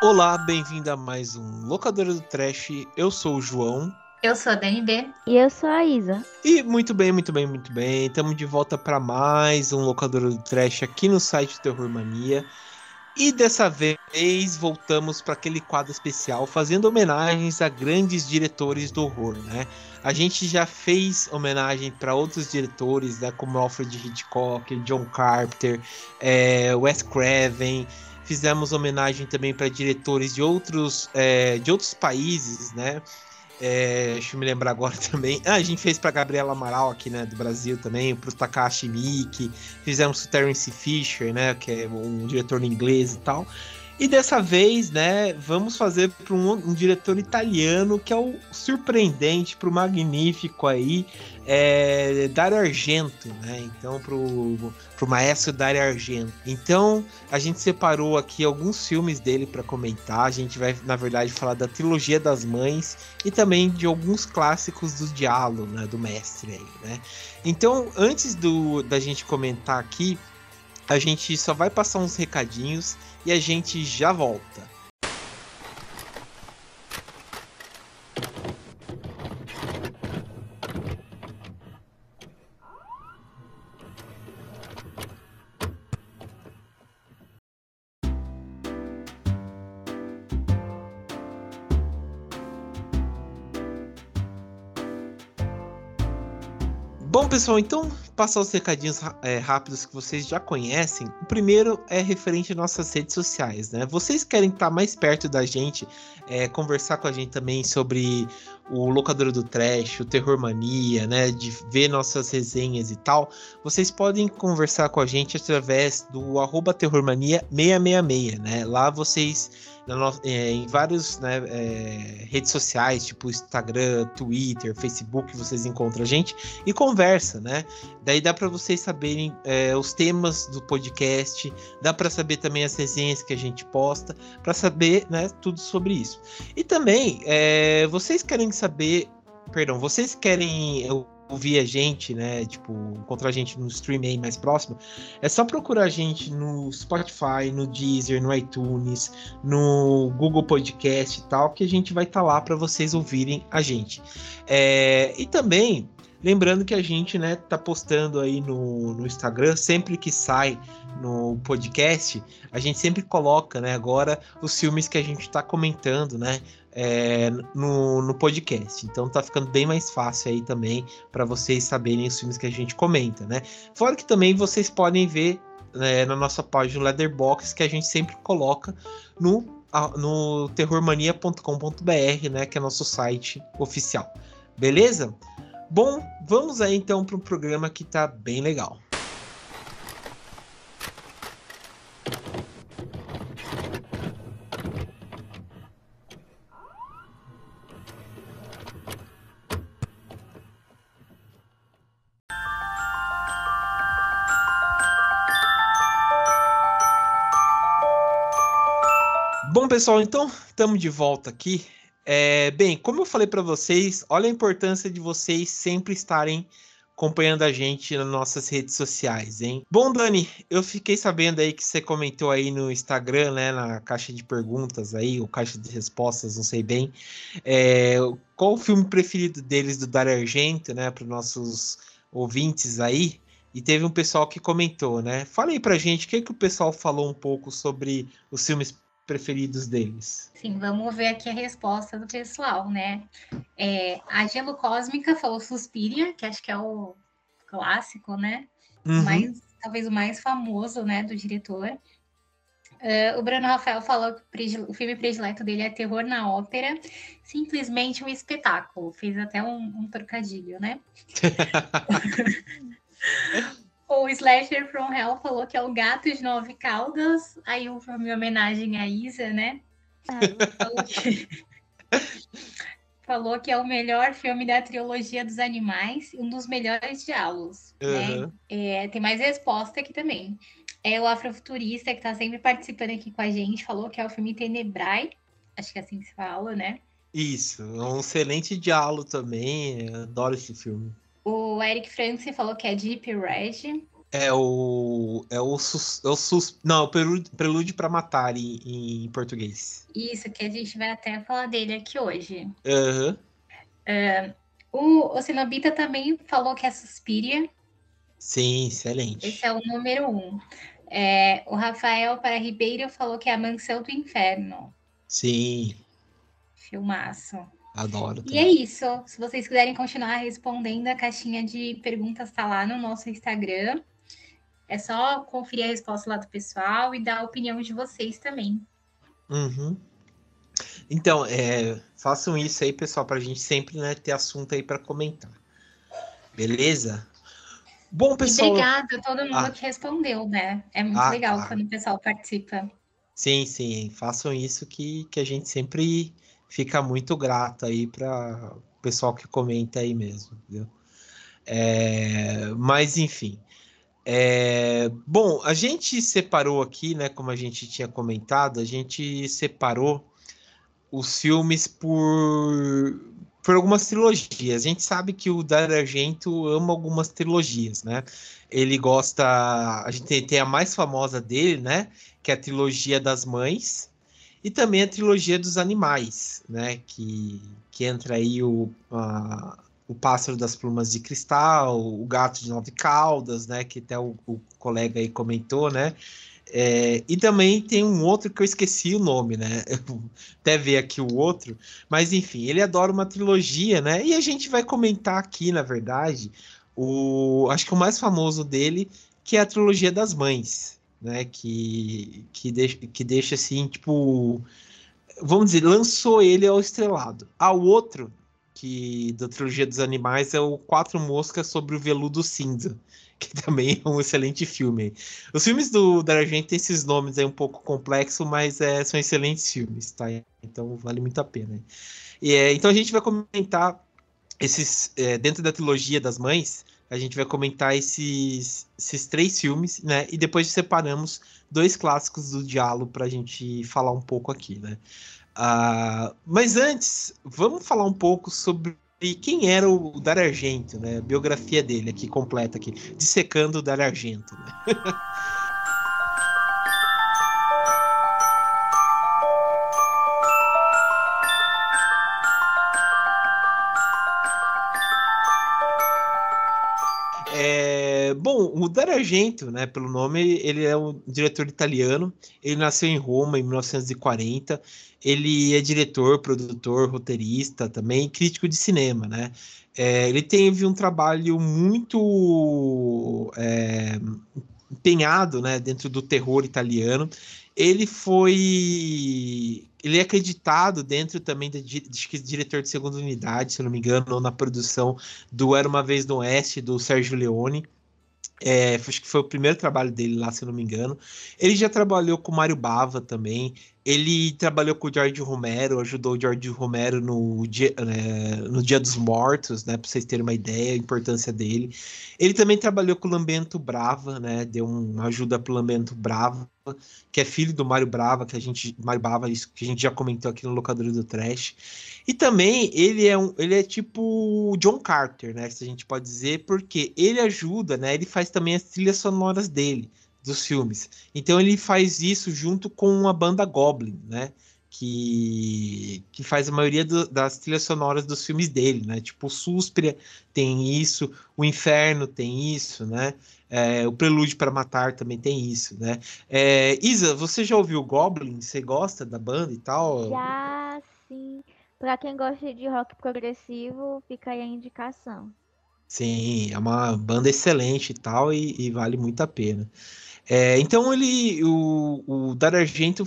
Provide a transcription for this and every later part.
Olá, bem-vindo a mais um Locadora do Trash. Eu sou o João. Eu sou a DNB. E eu sou a Isa. E muito bem, muito bem, muito bem. Estamos de volta para mais um Locadora do Trash aqui no site Terror Mania. E dessa vez voltamos para aquele quadro especial fazendo homenagens a grandes diretores do horror, né? A gente já fez homenagem para outros diretores, né, como Alfred Hitchcock, John Carpenter, é, Wes Craven. Fizemos homenagem também para diretores de outros, é, de outros países, né? É, deixa eu me lembrar agora também. Ah, a gente fez para Gabriela Amaral aqui, né, do Brasil também, para o Takashi Miike, fizemos o Terence Fisher, né, que é um diretor inglês e tal. E dessa vez, né, vamos fazer para um, um, diretor italiano que é o surpreendente, para o magnífico aí, é, Dario Argento, né? Então, para o maestro Dario Argento. Então, a gente separou aqui alguns filmes dele para comentar. A gente vai, na verdade, falar da trilogia das mães e também de alguns clássicos do diálogo, né, do mestre aí, né? Então, antes do, da gente comentar aqui, a gente só vai passar uns recadinhos e a gente já volta. Bom, pessoal, então passar os recadinhos é, rápidos que vocês já conhecem. O primeiro é referente às nossas redes sociais, né? Vocês querem estar mais perto da gente, é, conversar com a gente também sobre o Locadora do Trash, o Terror Mania, né? De ver nossas resenhas e tal. Vocês podem conversar com a gente através do arroba terrormania666, né? Lá vocês é, em várias né, é, redes sociais, tipo Instagram, Twitter, Facebook, vocês encontram a gente e conversa, né? Daí dá para vocês saberem é, os temas do podcast, dá para saber também as resenhas que a gente posta, para saber né, tudo sobre isso. E também, é, vocês querem saber, perdão, vocês querem ouvir a gente, né? Tipo, encontrar a gente no stream aí mais próximo, é só procurar a gente no Spotify, no Deezer, no iTunes, no Google Podcast e tal, que a gente vai estar tá lá para vocês ouvirem a gente. É, e também Lembrando que a gente, né, tá postando aí no, no Instagram, sempre que sai no podcast, a gente sempre coloca, né, agora os filmes que a gente tá comentando, né, é, no, no podcast. Então tá ficando bem mais fácil aí também para vocês saberem os filmes que a gente comenta, né? Fora que também vocês podem ver né, na nossa página Leatherbox que a gente sempre coloca no, no terrormania.com.br, né? Que é nosso site oficial. Beleza? Bom, vamos aí então para um programa que tá bem legal. Pessoal, então estamos de volta aqui. É, bem, como eu falei para vocês, olha a importância de vocês sempre estarem acompanhando a gente nas nossas redes sociais, hein? Bom, Dani, eu fiquei sabendo aí que você comentou aí no Instagram, né, na caixa de perguntas aí, ou caixa de respostas, não sei bem, é, qual o filme preferido deles do Dario Argento, né, para os nossos ouvintes aí? E teve um pessoal que comentou, né? Fala aí pra gente o que, que o pessoal falou um pouco sobre os filmes preferidos deles? Sim, vamos ver aqui a resposta do pessoal, né? É, a Gelo Cósmica falou Suspiria, que acho que é o clássico, né? Uhum. Mais, talvez o mais famoso, né, do diretor. Uh, o Bruno Rafael falou que o filme predileto dele é Terror na Ópera, simplesmente um espetáculo. Fez até um, um trocadilho, né? O Slasher from Hell falou que é o gato de nove caudas. Aí foi minha homenagem à Isa, né? falou, que... falou que é o melhor filme da trilogia dos animais, um dos melhores diálogos. Uhum. Né? É, tem mais resposta aqui também. É o Afrofuturista, que está sempre participando aqui com a gente, falou que é o filme Tenebrai. Acho que é assim que se fala, né? Isso, é um excelente diálogo também. Eu adoro esse filme. O Eric Franci falou que é Deep Red. É o. É o, sus, é o sus, Não, o prelúdio, prelúdio para matar em, em, português. Isso, que a gente vai até falar dele aqui hoje. Uhum. Uh, o, Cenobita também falou que é Suspiria. Sim, excelente. Esse é o número um. É, o Rafael para Ribeiro falou que é a Mansão do Inferno. Sim. Filmaço. Adoro. Também. E é isso. Se vocês quiserem continuar respondendo, a caixinha de perguntas está lá no nosso Instagram. É só conferir a resposta lá do pessoal e dar a opinião de vocês também. Uhum. Então, é, façam isso aí, pessoal, para a gente sempre né, ter assunto aí para comentar. Beleza? Bom, pessoal. Obrigada a todo mundo ah. que respondeu, né? É muito ah, legal quando o pessoal participa. Sim, sim. Façam isso que, que a gente sempre fica muito grato aí para o pessoal que comenta aí mesmo, viu? É, mas enfim. É, bom, a gente separou aqui, né? Como a gente tinha comentado, a gente separou os filmes por, por algumas trilogias. A gente sabe que o Dario Argento ama algumas trilogias, né? Ele gosta. A gente tem, tem, a mais famosa dele, né? Que é a trilogia das mães. E também a trilogia dos animais, né? Que, que entra aí o, a, o Pássaro das Plumas de Cristal, o Gato de Nove Caudas, né? Que até o, o colega aí comentou, né? É, e também tem um outro que eu esqueci o nome, né? até ver aqui o outro. Mas enfim, ele adora uma trilogia, né? E a gente vai comentar aqui, na verdade, o acho que o mais famoso dele, que é a trilogia das mães, né? Que, que, deixa, que deixa assim, tipo. Vamos dizer, lançou ele ao estrelado. Ao outro, que da trilogia dos animais é o Quatro Moscas sobre o Veludo Cinza, que também é um excelente filme. Os filmes do da Argento têm esses nomes aí um pouco complexos, mas é, são excelentes filmes, tá? Então vale muito a pena. E, é, então a gente vai comentar esses é, dentro da trilogia das mães, a gente vai comentar esses, esses três filmes, né? E depois separamos dois clássicos do diálogo para a gente falar um pouco aqui, né? Uh, mas antes, vamos falar um pouco sobre quem era o Dario Argento, né? A biografia dele aqui completa aqui, dissecando o Dario Argento. Né? Argento, né, pelo nome, ele é um diretor italiano. Ele nasceu em Roma em 1940 ele é diretor, produtor, roteirista também, crítico de cinema, né? É, ele teve um trabalho muito é, empenhado, né, dentro do terror italiano. Ele foi, ele é acreditado dentro também de, de, de diretor de segunda unidade, se não me engano, na produção do Era uma vez no Oeste do Sérgio Leone. É, acho que foi o primeiro trabalho dele lá, se não me engano. Ele já trabalhou com Mário Bava também. Ele trabalhou com o George Romero, ajudou o George Romero no dia, né, no dia dos Mortos, né? Para vocês terem uma ideia, a importância dele. Ele também trabalhou com o Lambento Brava, né? Deu uma ajuda o Lambento Brava, que é filho do Mário Brava, que a gente. Mário Brava, isso que a gente já comentou aqui no Locador do Trash. E também ele é um, ele é tipo John Carter, né? Se a gente pode dizer, porque ele ajuda, né? Ele faz também as trilhas sonoras dele dos filmes. Então ele faz isso junto com a banda Goblin, né? Que, que faz a maioria do, das trilhas sonoras dos filmes dele, né? Tipo, o Suspiria tem isso, o Inferno tem isso, né? É, o Prelúdio para Matar também tem isso, né? É, Isa, você já ouviu Goblin? Você gosta da banda e tal? Já, sim. Para quem gosta de rock progressivo, fica aí a indicação. Sim, é uma banda excelente e tal, e, e vale muito a pena. É, então ele, o, o Dario Argento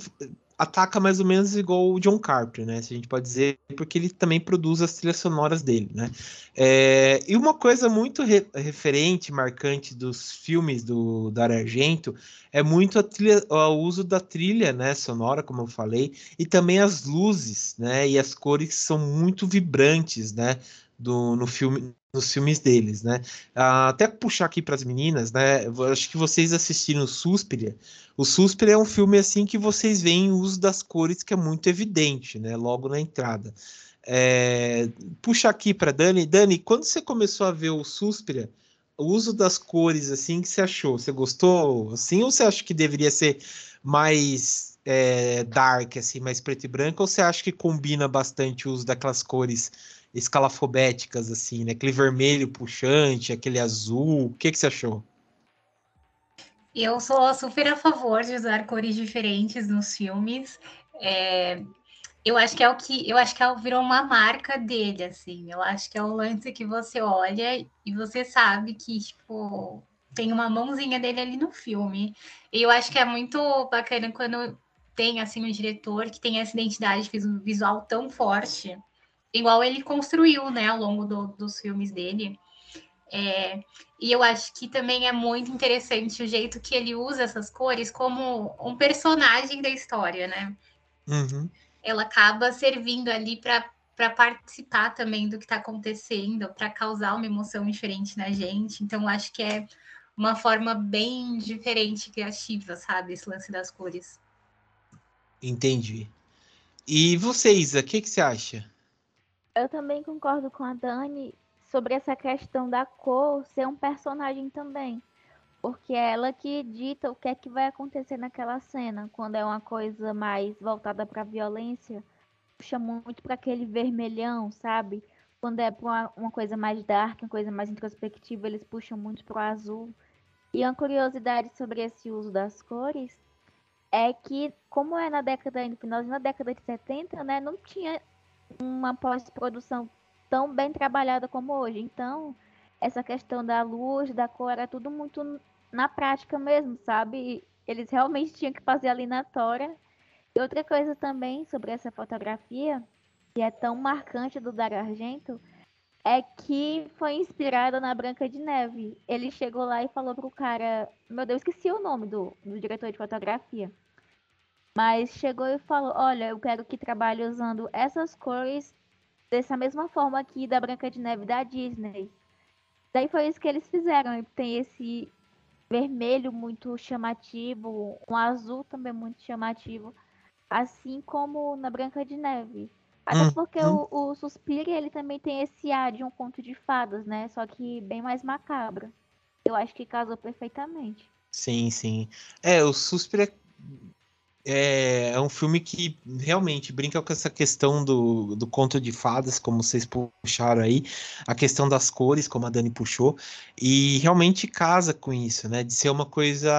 ataca mais ou menos igual o John Carpenter, né? Se a gente pode dizer, porque ele também produz as trilhas sonoras dele, né? É, e uma coisa muito re, referente, marcante dos filmes do Dario Argento é muito a trilha, o uso da trilha, né, sonora, como eu falei, e também as luzes, né? E as cores são muito vibrantes, né? Do, no filme nos filmes deles, né? Ah, até puxar aqui para as meninas, né? Acho que vocês assistiram o Suspiria. O Suspiria é um filme assim que vocês veem o uso das cores que é muito evidente, né? Logo na entrada. É, puxa aqui para Dani. Dani, quando você começou a ver o Suspiria, o uso das cores, assim, que você achou? Você gostou, assim, ou você acha que deveria ser mais é, dark, assim, mais preto e branco, ou você acha que combina bastante o uso daquelas cores escalafobéticas, assim, né? Aquele vermelho puxante, aquele azul, o que, que você achou? Eu sou super a favor de usar cores diferentes nos filmes. É, eu acho que é o que eu acho que é, virou uma marca dele, assim. Eu acho que é o lance que você olha e você sabe que, tipo, tem uma mãozinha dele ali no filme. E eu acho que é muito bacana quando tem assim um diretor que tem essa identidade visual tão forte, igual ele construiu, né, ao longo do, dos filmes dele. É, e eu acho que também é muito interessante o jeito que ele usa essas cores como um personagem da história, né? Uhum ela acaba servindo ali para participar também do que está acontecendo, para causar uma emoção diferente na gente. Então, acho que é uma forma bem diferente, criativa, sabe? Esse lance das cores. Entendi. E você, Isa, o que, que você acha? Eu também concordo com a Dani sobre essa questão da cor ser um personagem também. Porque é ela que dita o que é que vai acontecer naquela cena. Quando é uma coisa mais voltada para violência, puxa muito para aquele vermelhão, sabe? Quando é uma, uma, coisa mais dark, uma coisa mais introspectiva, eles puxam muito para o azul. E uma curiosidade sobre esse uso das cores é que, como é na década, no final da década de 70, né, não tinha uma pós-produção tão bem trabalhada como hoje. Então, essa questão da luz, da cor, era tudo muito na prática mesmo, sabe? Eles realmente tinham que fazer ali na tora. E outra coisa também sobre essa fotografia, que é tão marcante do Dario Argento, é que foi inspirada na Branca de Neve. Ele chegou lá e falou pro cara, meu Deus, esqueci o nome do, do diretor de fotografia. Mas chegou e falou, olha, eu quero que trabalhe usando essas cores dessa mesma forma aqui da Branca de Neve da Disney. Daí foi isso que eles fizeram. Tem esse vermelho muito chamativo, um azul também muito chamativo, assim como na Branca de Neve. Até hum, porque hum. O, o Suspiria, ele também tem esse ar de um conto de fadas, né? Só que bem mais macabro. Eu acho que casou perfeitamente. Sim, sim. É, o Suspiria é, é um filme que realmente brinca com essa questão do, do conto de fadas, como vocês puxaram aí, a questão das cores, como a Dani puxou, e realmente casa com isso, né? De ser uma coisa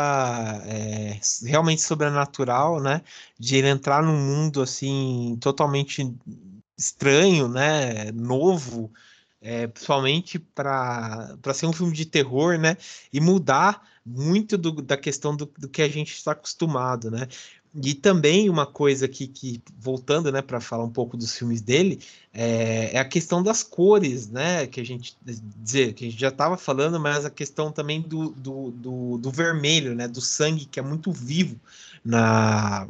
é, realmente sobrenatural, né? De ele entrar num mundo assim totalmente estranho, né? Novo. É, principalmente para ser um filme de terror, né? E mudar muito do, da questão do, do que a gente está acostumado, né? E também uma coisa que, que voltando, né, para falar um pouco dos filmes dele, é, é, a questão das cores, né, que a gente dizer que a gente já estava falando, mas a questão também do, do, do, do, vermelho, né, do sangue que é muito vivo na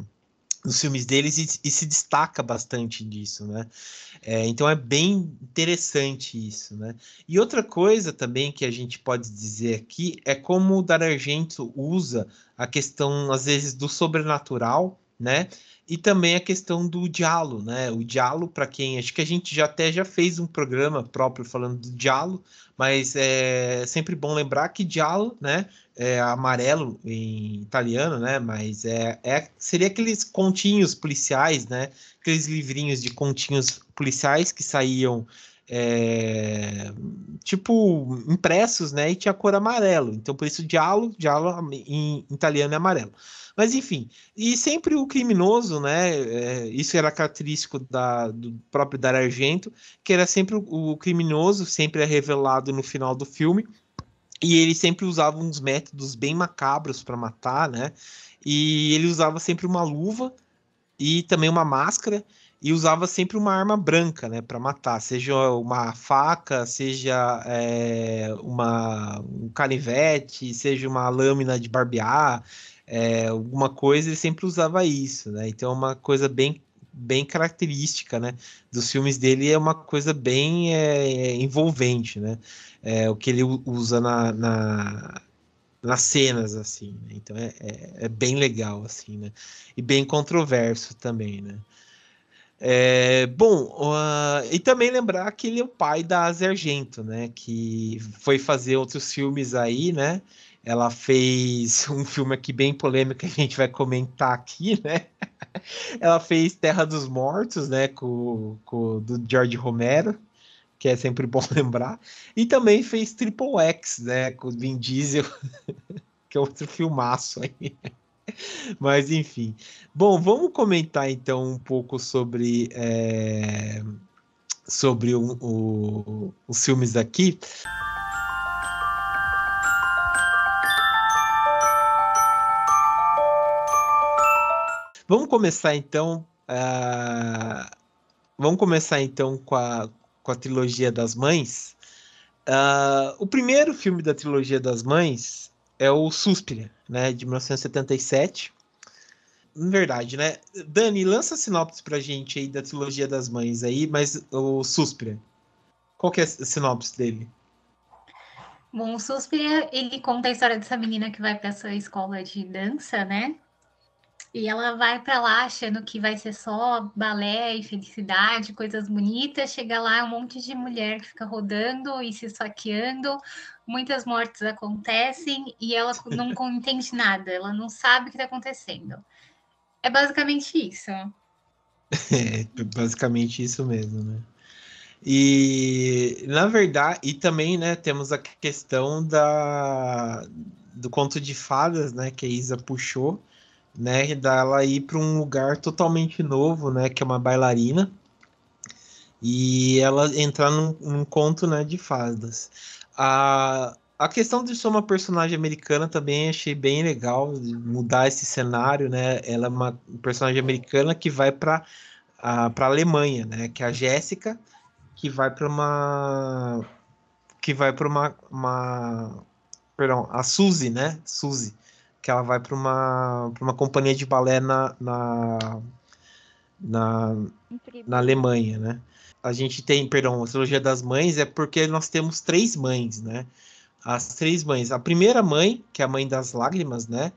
nos filmes deles e, e se destaca bastante disso, né? É, então é bem interessante isso, né? E outra coisa também que a gente pode dizer aqui é como o Dar Argento usa a questão, às vezes, do sobrenatural, né? E também a questão do diálogo, né? O diálogo, para quem. Acho que a gente já até já fez um programa próprio falando do diálogo, mas é sempre bom lembrar que diálogo, né? É amarelo em italiano, né? Mas é, é seria aqueles continhos policiais, né? Aqueles livrinhos de continhos policiais que saíam é, tipo impressos, né? E tinha cor amarelo. Então, por isso, diálogo, diálogo em italiano é amarelo. Mas enfim, e sempre o criminoso, né? É, isso era característico da, do próprio Dario Argento, que era sempre o, o criminoso, sempre é revelado no final do filme. E ele sempre usava uns métodos bem macabros para matar, né? E ele usava sempre uma luva e também uma máscara e usava sempre uma arma branca, né, para matar, seja uma faca, seja é, uma um canivete, seja uma lâmina de barbear, é, alguma coisa, ele sempre usava isso, né? Então é uma coisa bem bem característica, né, dos filmes dele é uma coisa bem é, envolvente, né? É, o que ele usa na, na nas cenas assim, né? então é, é, é, bem legal assim, né? E bem controverso também, né? É, bom, uh, e também lembrar que ele é o pai da Asia Argento, né? Que foi fazer outros filmes aí, né? Ela fez um filme aqui bem polêmico que a gente vai comentar aqui, né? Ela fez Terra dos Mortos, né? Com, com do George Romero, que é sempre bom lembrar. E também fez Triple X, né? Com Vin Diesel, que é outro filmaço aí. Mas enfim. Bom, vamos comentar então um pouco sobre, é, sobre o, o, os filmes aqui. Vamos começar então. Uh, vamos começar então com a, com a trilogia das mães. Uh, o primeiro filme da trilogia das mães é o Suspira, né, de 1977. Em verdade, né? Dani, lança a sinopse pra gente aí da trilogia das mães aí, mas o Suspira. Qual que é a sinopse dele? Bom, o Suspira, ele conta a história dessa menina que vai para essa escola de dança, né? E ela vai para lá achando que vai ser só balé e felicidade, coisas bonitas. Chega lá, um monte de mulher que fica rodando e se esfaqueando. Muitas mortes acontecem e ela não entende nada, ela não sabe o que está acontecendo. É basicamente isso. É, basicamente isso mesmo, né? E na verdade, e também, né, temos a questão da do conto de fadas, né, que a Isa puxou, né, dela ir para um lugar totalmente novo, né, que é uma bailarina, e ela entrar num, num conto, né, de fadas. A, a questão de ser uma personagem americana também achei bem legal, mudar esse cenário, né, ela é uma personagem americana que vai para para Alemanha, né, que é a Jéssica, que vai para uma que vai para uma, uma perdão, a Suzy, né, Suzy, que ela vai para uma, uma companhia de balé na, na, na, na, Alemanha, né? A gente tem, perdão, a trilogia das mães é porque nós temos três mães, né? As três mães. A primeira mãe, que é a mãe das lágrimas, né?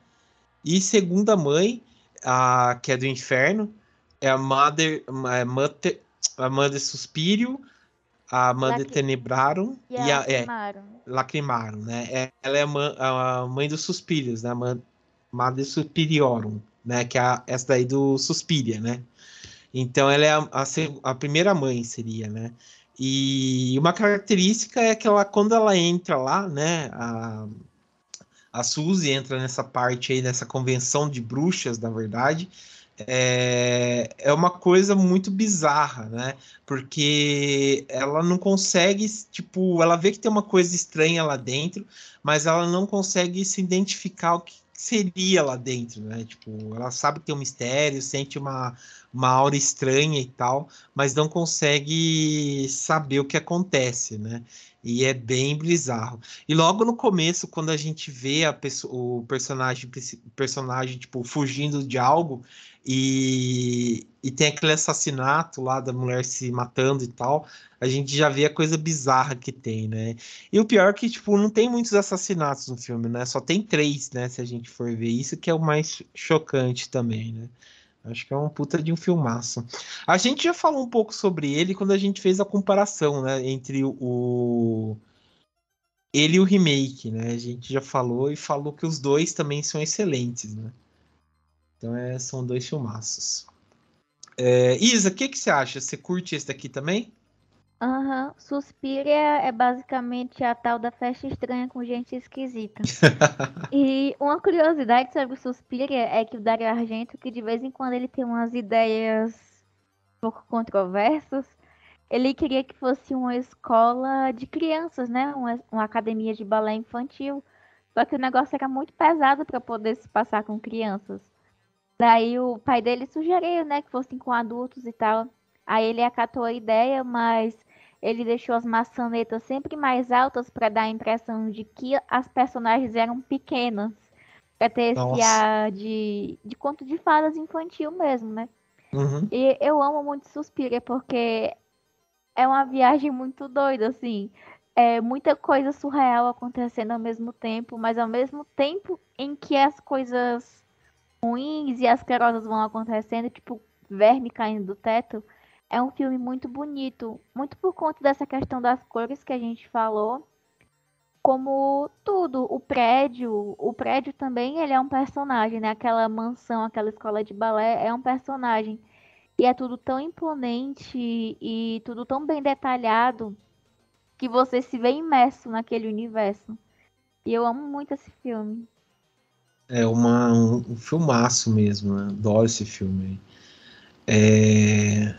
E segunda mãe, a, que é do inferno, é a Mother, é Mother, a Mother Suspírio, a Mãe Lac... Tenebraram e, e a. É, né? É, ela é a, a mãe dos suspírios, né? Madre Supiriorum, né? Que é a, essa daí do Suspiria, né? Então ela é a, a, a, primeira mãe, seria, né? E uma característica é que ela, quando ela entra lá, né? A, a Suzy entra nessa parte aí, nessa convenção de bruxas, na verdade, é, é uma coisa muito bizarra, né? Porque ela não consegue, tipo, ela vê que tem uma coisa estranha lá dentro, mas ela não consegue se identificar o que seria lá dentro, né? Tipo, ela sabe que tem um mistério, sente uma, uma aura estranha e tal, mas não consegue saber o que acontece, né? E é bem bizarro. E logo no começo, quando a gente vê a o personagem, personagem tipo, fugindo de algo, e, e tem aquele assassinato lá da mulher se matando e tal, a gente já vê a coisa bizarra que tem, né? E o pior é que, tipo, não tem muitos assassinatos no filme, né? Só tem três, né? Se a gente for ver isso, que é o mais chocante também, né? Acho que é um puta de um filmaço. A gente já falou um pouco sobre ele quando a gente fez a comparação, né? Entre o. Ele e o remake, né? A gente já falou e falou que os dois também são excelentes, né? Então é, são dois filmaços. É, Isa, o que, que você acha? Você curte esse daqui também? Aham, uhum. Suspiria é basicamente a tal da festa estranha com gente esquisita. e uma curiosidade sobre o Suspiria é que o Dario Argento, que de vez em quando ele tem umas ideias um pouco controversas, ele queria que fosse uma escola de crianças, né? Uma, uma academia de balé infantil. Só que o negócio era muito pesado para poder se passar com crianças. Daí o pai dele sugeriu, né, que fossem com adultos e tal. Aí ele acatou a ideia, mas ele deixou as maçanetas sempre mais altas para dar a impressão de que as personagens eram pequenas. Pra ter Nossa. esse ar de, de conto de fadas infantil mesmo, né? Uhum. E eu amo muito Suspira, porque é uma viagem muito doida, assim. É muita coisa surreal acontecendo ao mesmo tempo, mas ao mesmo tempo em que as coisas ruins e asquerosas vão acontecendo, tipo verme caindo do teto, é um filme muito bonito, muito por conta dessa questão das cores que a gente falou, como tudo, o prédio, o prédio também ele é um personagem, né? Aquela mansão, aquela escola de balé é um personagem. E é tudo tão imponente e tudo tão bem detalhado que você se vê imerso naquele universo. E eu amo muito esse filme. É uma, um, um filmaço mesmo, né? Adoro esse filme. É...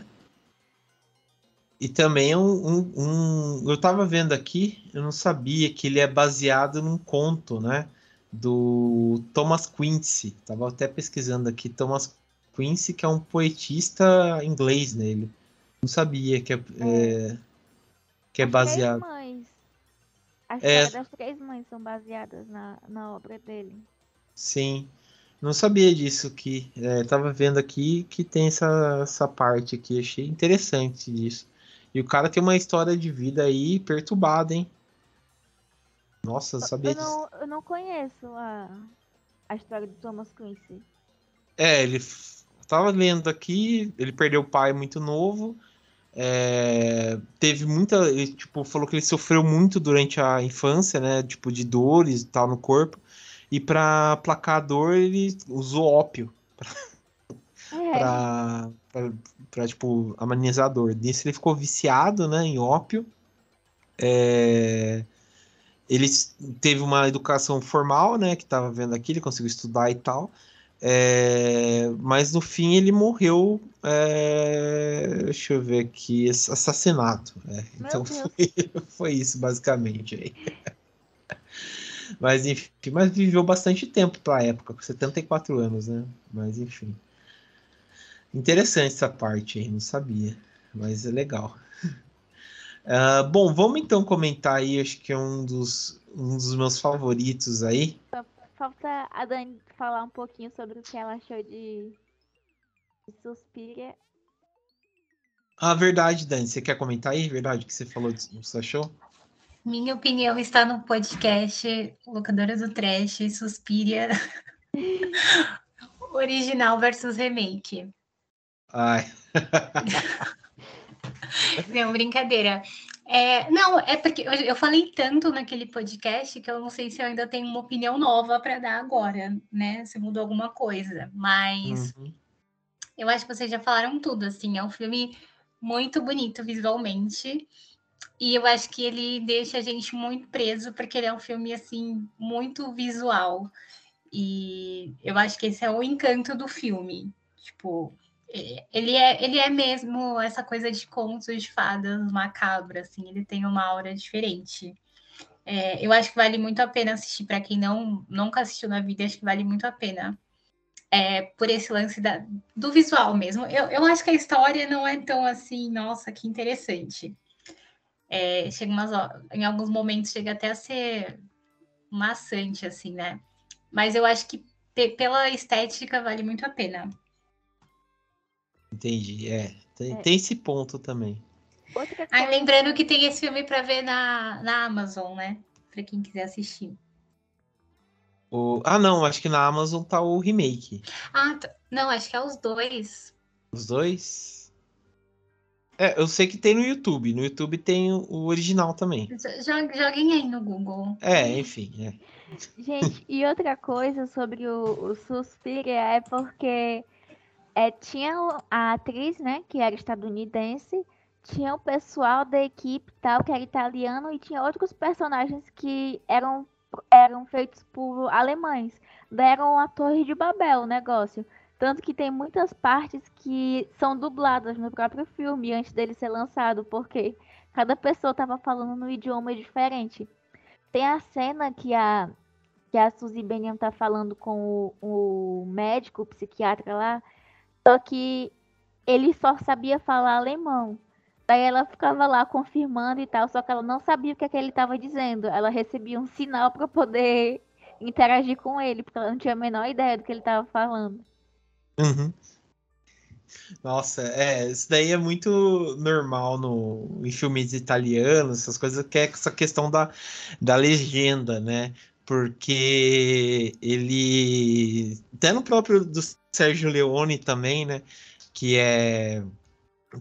E também é um, um, um, Eu tava vendo aqui, eu não sabia que ele é baseado num conto, né? Do Thomas Quincy. Tava até pesquisando aqui. Thomas Quincy, que é um poetista inglês nele. Né? Não sabia que é, é, é que é baseado. Três mães. As é... das três mães são baseadas na, na obra dele. Sim. Não sabia disso que é, tava vendo aqui que tem essa, essa parte aqui, achei interessante disso. E o cara tem uma história de vida aí perturbada, hein? Nossa, eu sabia eu não, eu não conheço a, a história do Thomas Quincy. É, ele tava lendo aqui, ele perdeu o pai muito novo. É, teve muita. Ele, tipo, falou que ele sofreu muito durante a infância, né? Tipo, de dores e tal no corpo. E para placar dor, ele usou ópio. Pra, é. pra, pra, pra, tipo, amenizar a dor. Nisso ele ficou viciado, né? Em ópio. É, ele teve uma educação formal, né? Que tava vendo aqui, ele conseguiu estudar e tal. É, mas no fim ele morreu. É, deixa eu ver aqui. Assassinato. É, então foi, foi, isso, basicamente. Aí. Mas enfim, mas viveu bastante tempo pra época, com 74 anos, né? Mas enfim. Interessante essa parte aí, não sabia. Mas é legal. Uh, bom, vamos então comentar aí, acho que é um dos, um dos meus favoritos aí. Falta a Dani falar um pouquinho sobre o que ela achou de, de Suspiria. Ah, verdade, Dani. Você quer comentar aí? Verdade, que você falou, que você achou? Minha opinião está no podcast Locadora do Trash, Suspiria, original versus remake. Ai. Não, brincadeira. É, não, é porque eu, eu, falei tanto naquele podcast que eu não sei se eu ainda tenho uma opinião nova para dar agora, né? Se mudou alguma coisa. Mas uhum. eu acho que vocês já falaram tudo, assim. É um filme muito bonito visualmente. E eu acho que ele deixa a gente muito preso, porque ele é um filme, assim, muito visual. E eu acho que esse é o encanto do filme. Tipo, ele é, ele é mesmo essa coisa de contos de fadas macabra, assim, ele tem uma aura diferente. É, eu acho que vale muito a pena assistir para quem não nunca assistiu na vida, acho que vale muito a pena. É, por esse lance da, do visual mesmo. Eu, eu acho que a história não é tão assim, nossa, que interessante. É, chega umas, em alguns momentos chega até a ser maçante, assim, né? Mas eu acho que pela estética vale muito a pena. Entendi, é. Tem, é. tem esse ponto também. Ah, lembrando que tem esse filme para ver na, na Amazon, né? Para quem quiser assistir. O... Ah, não, acho que na Amazon tá o remake. Ah, não, acho que é os dois. Os dois? É, eu sei que tem no YouTube. No YouTube tem o original também. Joguem aí no Google. É, enfim. É. Gente, e outra coisa sobre o, o Suspiria é porque é, tinha a atriz, né, que era estadunidense, tinha o pessoal da equipe tal, que era italiano, e tinha outros personagens que eram, eram feitos por alemães. Deram a Torre de Babel o negócio. Tanto que tem muitas partes que são dubladas no próprio filme antes dele ser lançado, porque cada pessoa estava falando no idioma diferente. Tem a cena que a, que a Suzy Benham tá falando com o, o médico, o psiquiatra lá, só que ele só sabia falar alemão. Daí ela ficava lá confirmando e tal, só que ela não sabia o que, é que ele estava dizendo. Ela recebia um sinal para poder interagir com ele, porque ela não tinha a menor ideia do que ele estava falando. Uhum. Nossa, é, isso daí é muito normal no, em filmes italianos, essas coisas, que é essa questão da, da legenda, né? Porque ele. Até no próprio do Sérgio Leone também, né? Que é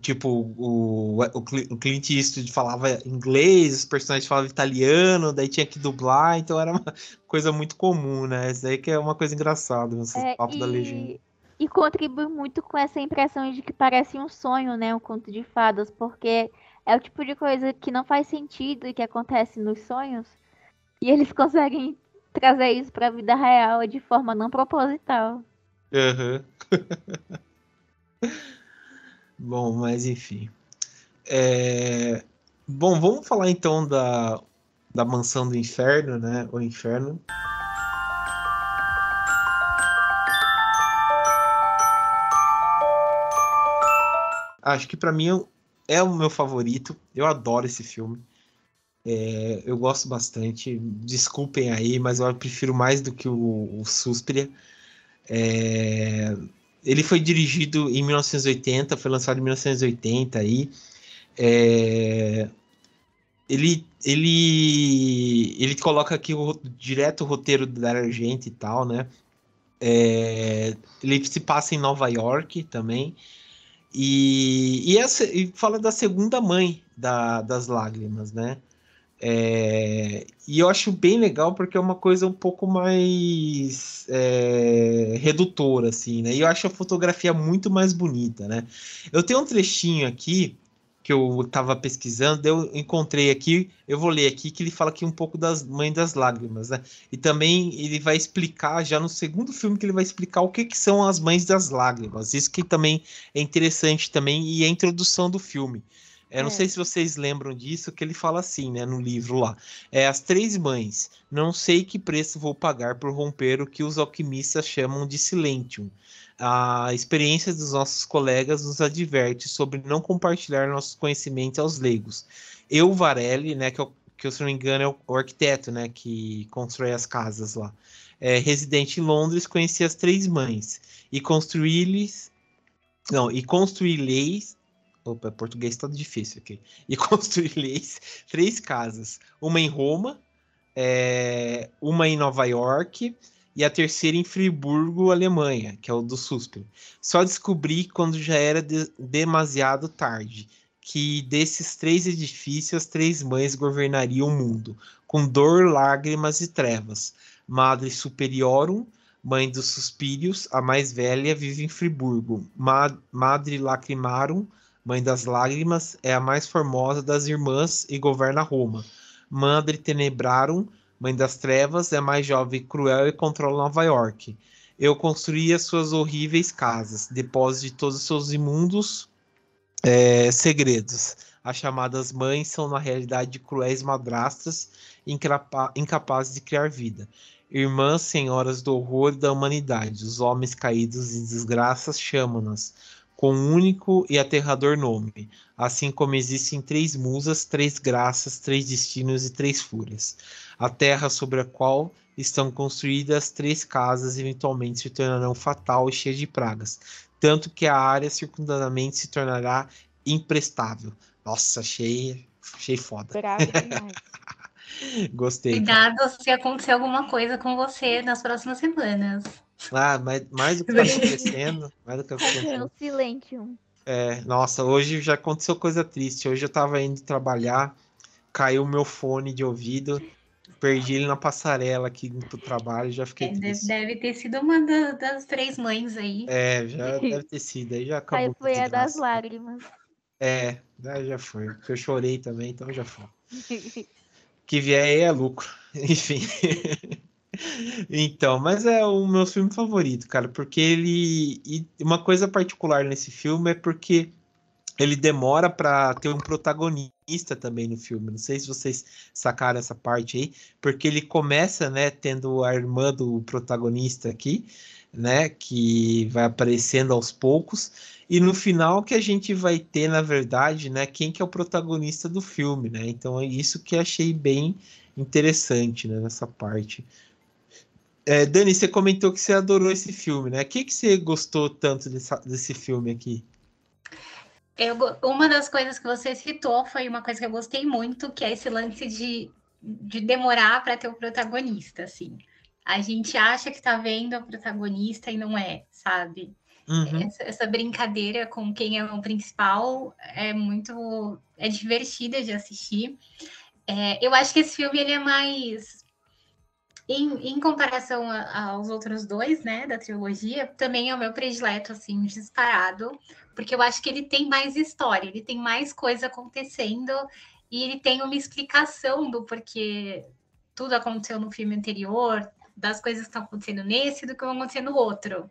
Tipo, o, o, o Clint Eastwood falava inglês, os personagens falavam italiano, daí tinha que dublar, então era uma coisa muito comum, né? Isso aí que é uma coisa engraçada, esse é, papo e... da legenda. E contribui muito com essa impressão de que parece um sonho, né? Um conto de fadas, porque é o tipo de coisa que não faz sentido e que acontece nos sonhos. E eles conseguem trazer isso para a vida real de forma não proposital. Uhum. Bom, mas enfim. É... Bom, vamos falar então da, da mansão do inferno, né? O inferno. Acho que para mim é o meu favorito. Eu adoro esse filme. É, eu gosto bastante. Desculpem aí, mas eu prefiro mais do que o, o Suspiria. É, ele foi dirigido em 1980, foi lançado em 1980 aí. É, ele, ele, ele coloca aqui o, direto o roteiro da Argento e tal, né? É, ele se passa em Nova York também. E, e, essa, e fala da segunda mãe da, das lágrimas, né? É, e eu acho bem legal porque é uma coisa um pouco mais é, redutora, assim, né? E eu acho a fotografia muito mais bonita, né? Eu tenho um trechinho aqui que eu estava pesquisando, eu encontrei aqui, eu vou ler aqui, que ele fala aqui um pouco das Mães das Lágrimas, né? E também ele vai explicar, já no segundo filme, que ele vai explicar o que, que são as Mães das Lágrimas. Isso que também é interessante também, e a introdução do filme. Eu não é. sei se vocês lembram disso, que ele fala assim, né, no livro lá. É as três mães. Não sei que preço vou pagar por romper o que os alquimistas chamam de silentium. A experiência dos nossos colegas nos adverte sobre não compartilhar nossos conhecimentos aos leigos. Eu, Varelli, né, que, eu, que eu, se não me engano é o, o arquiteto, né, que constrói as casas lá. É, residente em Londres, conheci as três mães e construí-lhes não, e construí leis Opa, português está difícil aqui. E construir três casas. Uma em Roma, é, uma em Nova York e a terceira em Friburgo, Alemanha, que é o do Susper. Só descobri quando já era de, demasiado tarde que desses três edifícios as três mães governariam o mundo, com dor, lágrimas e trevas. Madre Superiorum, mãe dos suspírios, a mais velha, vive em Friburgo. Madre Lacrimarum, Mãe das Lágrimas, é a mais formosa das irmãs e governa Roma. Madre Tenebrarum, Mãe das Trevas, é a mais jovem, cruel e controla Nova York. Eu construí as suas horríveis casas, depósito de todos os seus imundos é, segredos. As chamadas mães são, na realidade, cruéis madrastas incapazes de criar vida. Irmãs senhoras do horror da humanidade, os homens caídos em desgraças chamam-nas com um único e aterrador nome, assim como existem três musas, três graças, três destinos e três fúrias. A terra sobre a qual estão construídas três casas eventualmente se tornarão fatal e cheia de pragas, tanto que a área circundadamente se tornará imprestável. Nossa, achei, achei foda. Gostei. Cuidado cara. se acontecer alguma coisa com você nas próximas semanas. Ah, mais, mais do que tá acontecendo. mais do que tá acontecendo. É silêncio. É, nossa, hoje já aconteceu coisa triste. Hoje eu tava indo trabalhar, caiu o meu fone de ouvido, perdi ele na passarela aqui pro trabalho, já fiquei. É, deve, deve, ter sido uma das, das, três mães aí. É, já deve ter sido. Aí já acabou. Aí foi a das lágrimas. É, já foi. Porque eu chorei também, então já foi. que vier aí é lucro. Enfim. Então, mas é o meu filme favorito, cara, porque ele. E uma coisa particular nesse filme é porque ele demora para ter um protagonista também no filme. Não sei se vocês sacaram essa parte aí, porque ele começa, né, tendo a irmã do protagonista aqui, né, que vai aparecendo aos poucos, e no final que a gente vai ter, na verdade, né, quem que é o protagonista do filme, né? Então é isso que achei bem interessante, né, nessa parte. É, Dani, você comentou que você adorou esse filme, né? O que, que você gostou tanto desse, desse filme aqui? Eu, uma das coisas que você citou foi uma coisa que eu gostei muito, que é esse lance de, de demorar para ter o protagonista, assim. A gente acha que está vendo o protagonista e não é, sabe? Uhum. Essa, essa, brincadeira com quem é o principal é muito é divertida de assistir. É, eu acho que esse filme ele é mais em, em comparação a, aos outros dois, né, da trilogia, também é o meu predileto, assim, disparado, porque eu acho que ele tem mais história, ele tem mais coisa acontecendo e ele tem uma explicação do porquê tudo aconteceu no filme anterior, das coisas que estão acontecendo nesse do que vão acontecer no outro.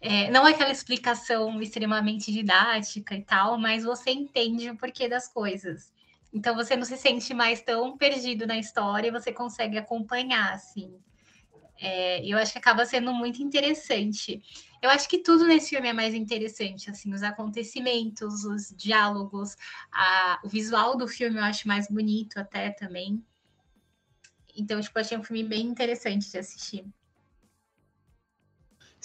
É, não é aquela explicação extremamente didática e tal, mas você entende o porquê das coisas. Então você não se sente mais tão perdido na história, você consegue acompanhar, assim. É, eu acho que acaba sendo muito interessante. Eu acho que tudo nesse filme é mais interessante, assim, os acontecimentos, os diálogos, a, o visual do filme eu acho mais bonito até também. Então, tipo, achei um filme bem interessante de assistir.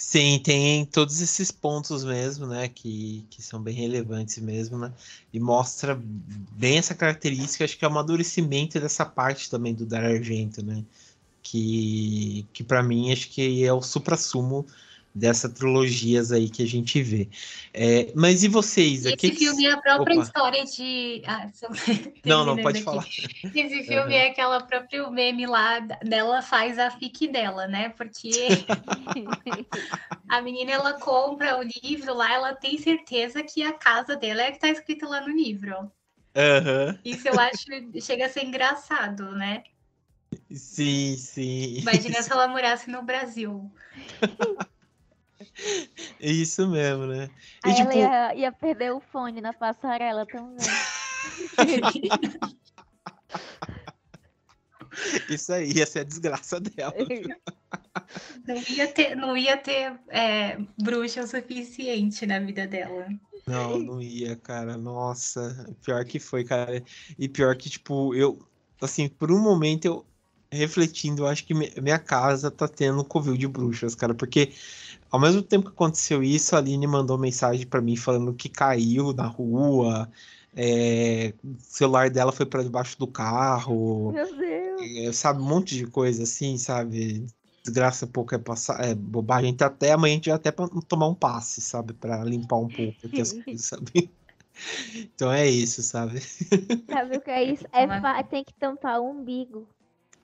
Sim, tem todos esses pontos mesmo, né, que, que são bem relevantes mesmo, né, e mostra bem essa característica, acho que é o amadurecimento dessa parte também do Dar Argento, né, que, que para mim acho que é o supra-sumo dessas trilogias aí que a gente vê. É, mas e vocês? Esse aqui... filme é a própria Opa. história de. Ah, não, não, pode aqui. falar. Esse filme uhum. é aquela própria meme lá dela faz a fic dela, né? Porque a menina ela compra o livro lá, ela tem certeza que a casa dela é que tá escrita lá no livro. Uhum. Isso eu acho chega a ser engraçado, né? Sim, sim. Imagina se ela morasse no Brasil. Isso mesmo, né? E, tipo... ela ia, ia, perder o fone na passarela também. Isso aí ia ser a desgraça dela. Não ia ter, não ia ter é, bruxa o suficiente na vida dela. Não, não ia, cara. Nossa, pior que foi, cara. E pior que, tipo, eu, assim, por um momento eu refletindo, eu acho que minha casa tá tendo covil de bruxas, cara, porque ao mesmo tempo que aconteceu isso, a Aline mandou mensagem para mim falando que caiu na rua, é, o celular dela foi para debaixo do carro. Meu Deus! É, sabe, um monte de coisa assim, sabe? Desgraça pouco é, passar, é bobagem. Até amanhã a gente vai até pra tomar um passe, sabe? para limpar um pouco aqui as coisas, sabe? Então é isso, sabe? Sabe o que é isso? É, tem que tampar o umbigo.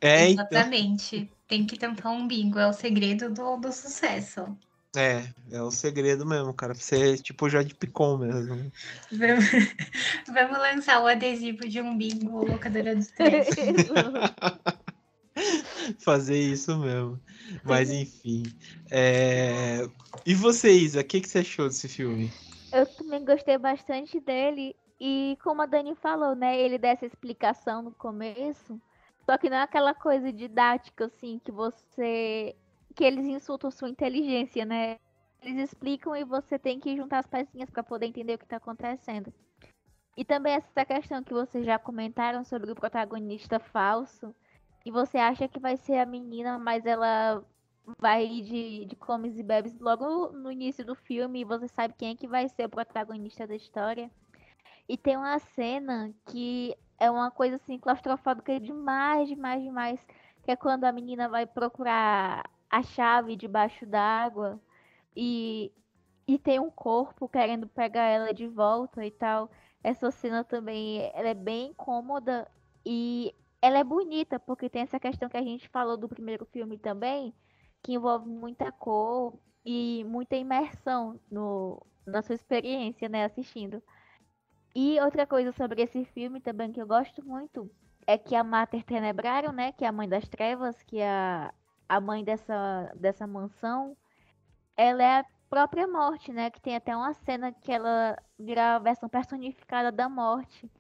É, então. Exatamente. Então... Tem que tampar o umbigo. É o segredo do, do sucesso. É, é o segredo mesmo, cara. Pra ser tipo já de picom mesmo. Vamos, vamos lançar o adesivo de um bingo locadora do stress. Fazer isso mesmo. Mas enfim. É... E você, Isa, o que, que você achou desse filme? Eu também gostei bastante dele. E como a Dani falou, né? Ele dá essa explicação no começo. Só que não é aquela coisa didática, assim, que você que eles insultam sua inteligência, né? Eles explicam e você tem que juntar as pecinhas para poder entender o que está acontecendo. E também essa questão que vocês já comentaram sobre o protagonista falso. E você acha que vai ser a menina, mas ela vai de, de comes e bebes logo no início do filme e você sabe quem é que vai ser o protagonista da história. E tem uma cena que é uma coisa assim claustrofóbica demais, demais, demais. Que é quando a menina vai procurar a chave debaixo d'água e, e tem um corpo querendo pegar ela de volta e tal. Essa cena também ela é bem incômoda e ela é bonita, porque tem essa questão que a gente falou do primeiro filme também, que envolve muita cor e muita imersão no, na sua experiência, né, assistindo. E outra coisa sobre esse filme também que eu gosto muito é que a Mater Tenebrarum, né, que é a mãe das trevas, que é a, a mãe dessa, dessa mansão, ela é a própria morte, né? Que tem até uma cena que ela vira a versão personificada da morte.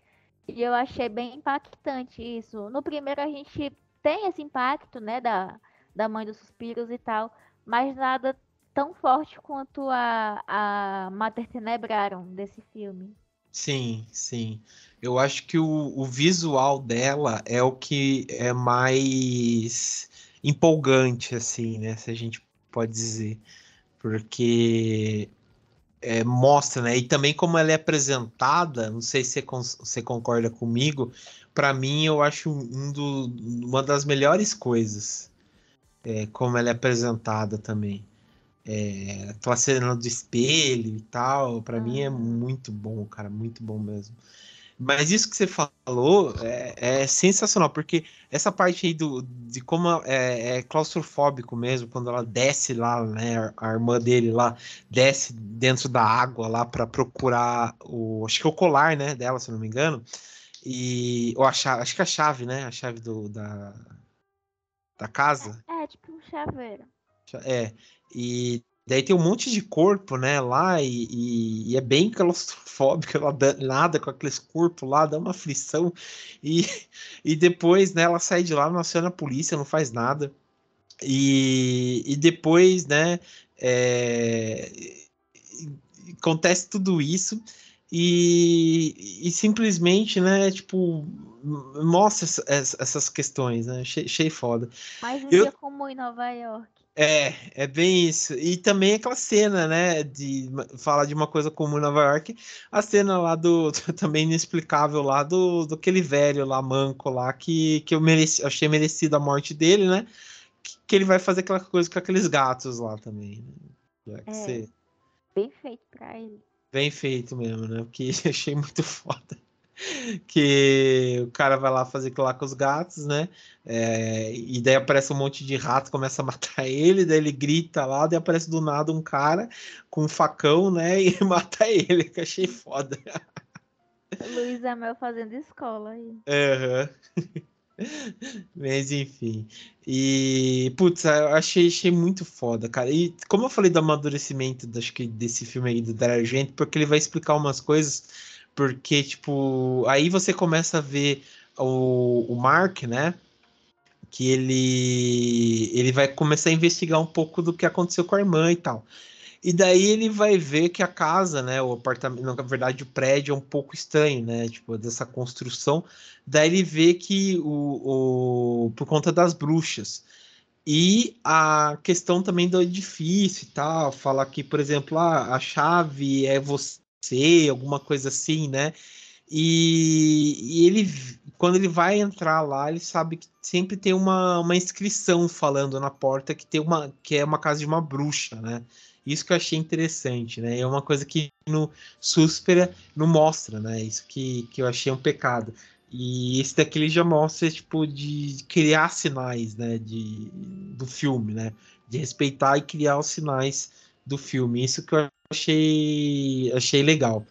E eu achei bem impactante isso. No primeiro a gente tem esse impacto, né, da, da mãe dos suspiros e tal, mas nada tão forte quanto a, a Mater Tenebrarum desse filme. Sim, sim. Eu acho que o, o visual dela é o que é mais empolgante, assim, né? Se a gente pode dizer. Porque é, mostra, né? E também como ela é apresentada, não sei se você concorda comigo, para mim eu acho um do, uma das melhores coisas é, como ela é apresentada também. é, aquela cena do espelho e tal, para mim é muito bom, cara, muito bom mesmo. Mas isso que você falou é, é sensacional, porque essa parte aí do, de como é, é, claustrofóbico mesmo, quando ela desce lá, né, a irmã dele lá, desce dentro da água lá para procurar o, acho que é o colar, né, dela, se não me engano, e, ou a chave, acho que é a chave, né, a chave do, da, da casa. É, é tipo um chaveiro. É, e Daí tem um monte de corpo, né, lá, e, e, e é bem claustrofóbico, ela nada com aqueles corpos lá, dá uma aflição, e, e depois, né, ela sai de lá, não aciona a polícia, não faz nada, e, e depois, né, é, acontece tudo isso, e, e simplesmente, né, tipo, mostra essas questões, né, achei, achei foda. Mais um Eu... dia como em Nova York. É, é bem isso. E também aquela cena, né, de falar de uma coisa comum em Nova York, a cena lá do, também inexplicável lá do, do aquele velho lá, manco lá, que, que eu mereci, achei merecido a morte dele, né, que, que ele vai fazer aquela coisa com aqueles gatos lá também. Né? É, você... bem feito pra ele. Bem feito mesmo, né, porque achei muito foda que o cara vai lá fazer lá com os gatos, né? É, e daí aparece um monte de rato, começa a matar ele, daí ele grita lá, daí aparece do nada um cara com um facão, né? E mata ele, que achei foda. Luiz Amel fazendo escola aí. Uhum. Mas enfim. E, putz, eu achei, achei muito foda, cara. E como eu falei do amadurecimento acho que desse filme aí do Dario Argento, porque ele vai explicar umas coisas porque, tipo, aí você começa a ver o, o Mark, né? Que ele, ele vai começar a investigar um pouco do que aconteceu com a irmã e tal. E daí ele vai ver que a casa, né, o apartamento, na verdade o prédio é um pouco estranho, né, tipo, dessa construção. Daí ele vê que o, o por conta das bruxas. E a questão também do edifício e tal, fala que, por exemplo, ah, a chave é você alguma coisa assim, né? E, e, ele, quando ele vai entrar lá, ele sabe que sempre tem uma, uma inscrição falando na porta que tem uma que é uma casa de uma bruxa, né? Isso que eu achei interessante, né? É uma coisa que no Suspera não mostra, né? Isso que, que eu achei um pecado. E esse daqui ele já mostra, tipo, de criar sinais, né? De, do filme, né? De respeitar e criar os sinais do filme. Isso que eu achei, achei legal.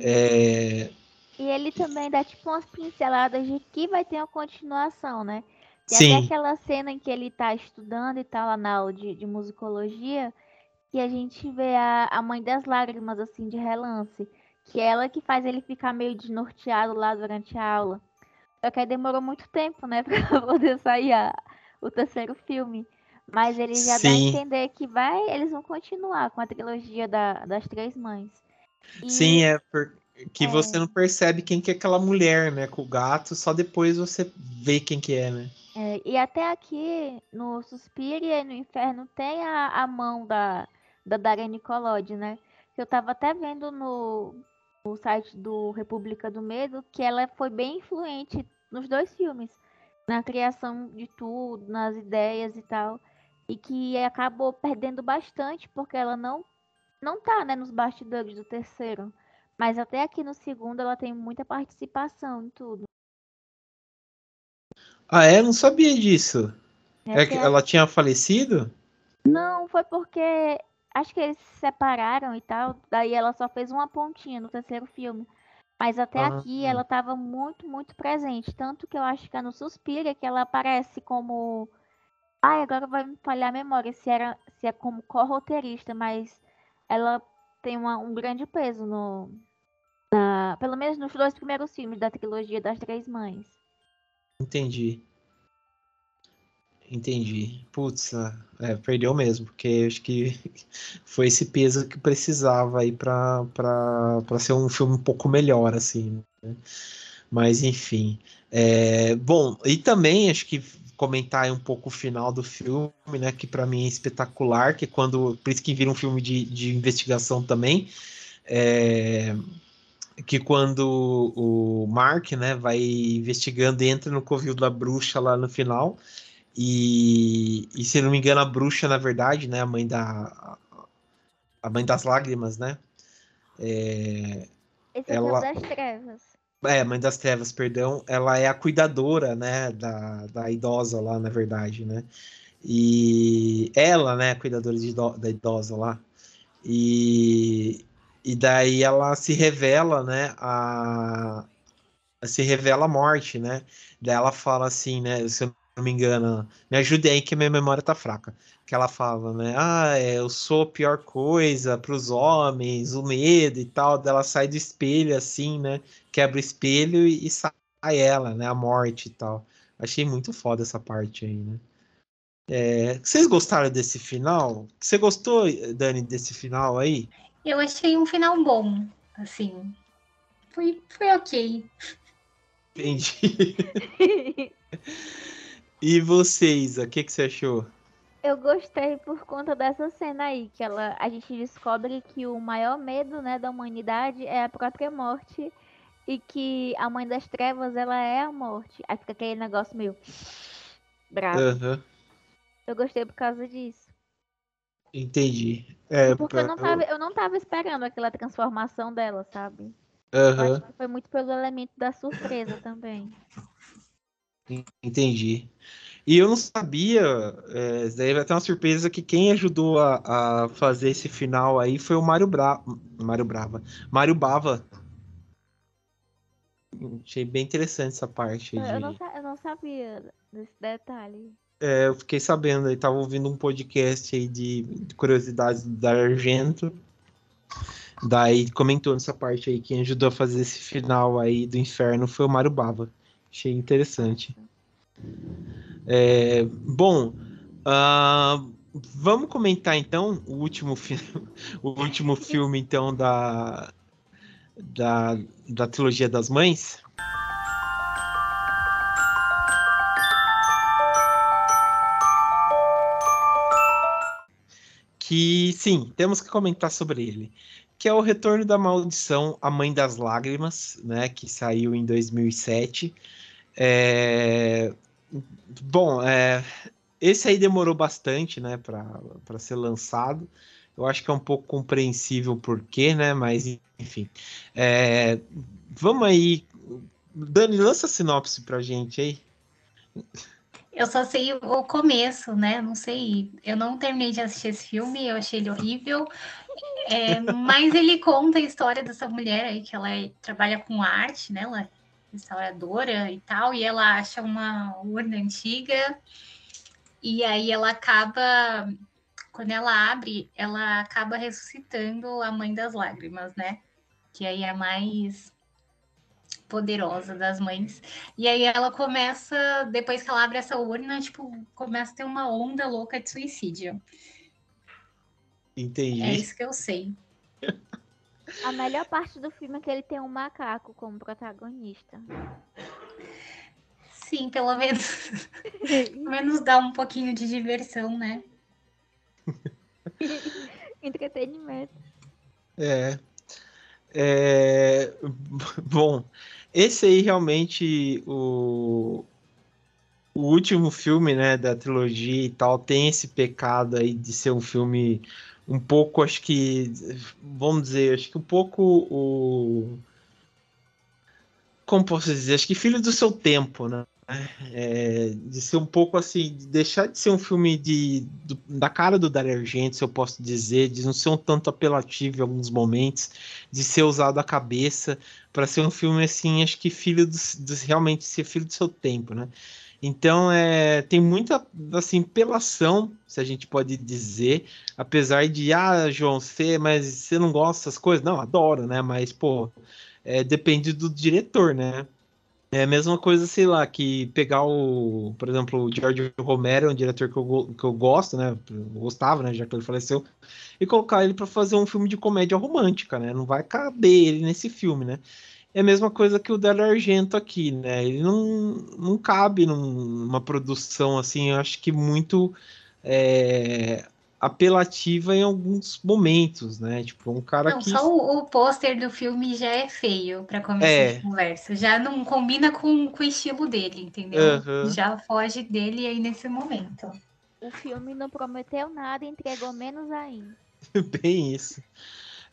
É... E ele também dá tipo umas pinceladas de que vai ter uma continuação, né? Tem Sim. até aquela cena em que ele tá estudando e tal lá na aula de, de musicologia, que a gente vê a, a mãe das lágrimas, assim, de relance. Que é ela que faz ele ficar meio desnorteado lá durante a aula. Só que aí demorou muito tempo, né, pra poder sair a, o terceiro filme. Mas ele já Sim. dá a entender que vai, eles vão continuar com a trilogia da, das três mães. E... Sim, é porque é. você não percebe quem que é aquela mulher, né, com o gato, só depois você vê quem que é, né? É, e até aqui no Suspiria e no Inferno tem a, a mão da, da Daria Nicolodi, né? Eu tava até vendo no, no site do República do Medo que ela foi bem influente nos dois filmes, na criação de tudo, nas ideias e tal e que acabou perdendo bastante porque ela não não tá, né, nos bastidores do terceiro, mas até aqui no segundo ela tem muita participação em tudo. Ah, é? Não sabia disso. É, é que ela tinha falecido? Não, foi porque acho que eles se separaram e tal, daí ela só fez uma pontinha no terceiro filme. Mas até ah, aqui ela estava muito, muito presente. Tanto que eu acho que é no Suspira que ela aparece como Ai, agora vai me falhar a memória se, era, se é como co-roteirista, mas ela tem uma, um grande peso no. Na, pelo menos nos dois primeiros filmes da trilogia das Três Mães. Entendi. Entendi. Putz, é, perdeu mesmo, porque acho que foi esse peso que precisava aí pra, pra, pra ser um filme um pouco melhor, assim. Né? Mas enfim. É, bom, e também acho que comentar um pouco o final do filme, né? Que para mim é espetacular, que quando. Por isso que vira um filme de, de investigação também. É, que quando o Mark né, vai investigando e entra no covil da bruxa lá no final, E, e se não me engano, a bruxa, na verdade, né? A mãe da. A mãe das lágrimas, né? É, Esse é ela... das trevas. É, mãe das trevas, perdão. Ela é a cuidadora, né? Da, da idosa lá, na verdade, né? E ela, né? Cuidadora de, da idosa lá. E, e daí ela se revela, né? A, se revela a morte, né? Daí ela fala assim, né? Se eu não me engano, me ajude aí que minha memória tá fraca. Que ela fala, né? Ah, é, eu sou a pior coisa para os homens, o medo e tal. Ela sai do espelho assim, né? Quebra o espelho e, e sai ela, né? A morte e tal. Achei muito foda essa parte aí, né? É, vocês gostaram desse final? Você gostou, Dani, desse final aí? Eu achei um final bom, assim. Foi, foi ok. Entendi. e vocês, o que, que você achou? Eu gostei por conta dessa cena aí, que ela, a gente descobre que o maior medo né, da humanidade é a própria morte e que a mãe das trevas ela é a morte. Aí fica aquele negócio meio bravo. Uhum. Eu gostei por causa disso. Entendi. É, Porque eu não, tava, eu não tava esperando aquela transformação dela, sabe? Uhum. foi muito pelo elemento da surpresa também. Entendi. E eu não sabia, é, daí vai ter uma surpresa que quem ajudou a, a fazer esse final aí foi o Mário Bra... Mário Brava. Mário Bava. Achei bem interessante essa parte. Eu, de... não, eu não sabia desse detalhe. É, eu fiquei sabendo, aí tava ouvindo um podcast aí de, de curiosidades da Argento. Daí comentou nessa parte aí, quem ajudou a fazer esse final aí do inferno foi o Mário Bava. Achei interessante. É, bom, uh, vamos comentar então o último, o último filme então da, da, da trilogia das mães. que sim, temos que comentar sobre ele, que é o Retorno da Maldição, A Mãe das Lágrimas, né, que saiu em 2007. É... Bom, é... esse aí demorou bastante, né, para ser lançado. Eu acho que é um pouco compreensível porquê, né, mas enfim. É... Vamos aí, Dani, lança a sinopse pra gente aí. Eu só sei o começo, né? Não sei. Eu não terminei de assistir esse filme, eu achei ele horrível. É, mas ele conta a história dessa mulher aí, que ela é, trabalha com arte, né? Ela restauradora e tal, e ela acha uma urna antiga. E aí ela acaba, quando ela abre, ela acaba ressuscitando a mãe das lágrimas, né? Que aí é mais poderosa das mães. E aí ela começa, depois que ela abre essa urna, tipo, começa a ter uma onda louca de suicídio. Entendi. É isso que eu sei. A melhor parte do filme é que ele tem um macaco como protagonista. Sim, pelo menos, pelo menos dá um pouquinho de diversão, né? Entretenimento. É. É, bom, esse aí realmente o, o último filme, né, da trilogia e tal tem esse pecado aí de ser um filme um pouco, acho que, vamos dizer, acho que um pouco o como posso dizer, acho que filho do seu tempo, né? É, de ser um pouco assim, de deixar de ser um filme de, do, da cara do Dario Argento, se eu posso dizer, de não ser um tanto apelativo em alguns momentos, de ser usado a cabeça para ser um filme assim, acho que filho dos, dos, realmente ser filho do seu tempo, né? Então é, tem muita assim pelação, se a gente pode dizer, apesar de ah, João, você, mas você não gosta dessas coisas? Não, adoro, né? Mas pô, é, depende do diretor, né? É a mesma coisa, sei lá, que pegar o, por exemplo, o George Romero, um diretor que eu, que eu gosto, né? Eu gostava, né? Já que ele faleceu, e colocar ele para fazer um filme de comédia romântica, né? Não vai caber ele nesse filme, né? É a mesma coisa que o Dario Argento aqui, né? Ele não, não cabe numa produção assim, eu acho que muito é, apelativa em alguns momentos, né? Tipo, um cara não, que. Só o, o pôster do filme já é feio para começar é. a conversa. Já não combina com, com o estilo dele, entendeu? Uhum. Já foge dele aí nesse momento. O filme não prometeu nada entregou menos ainda. Bem isso.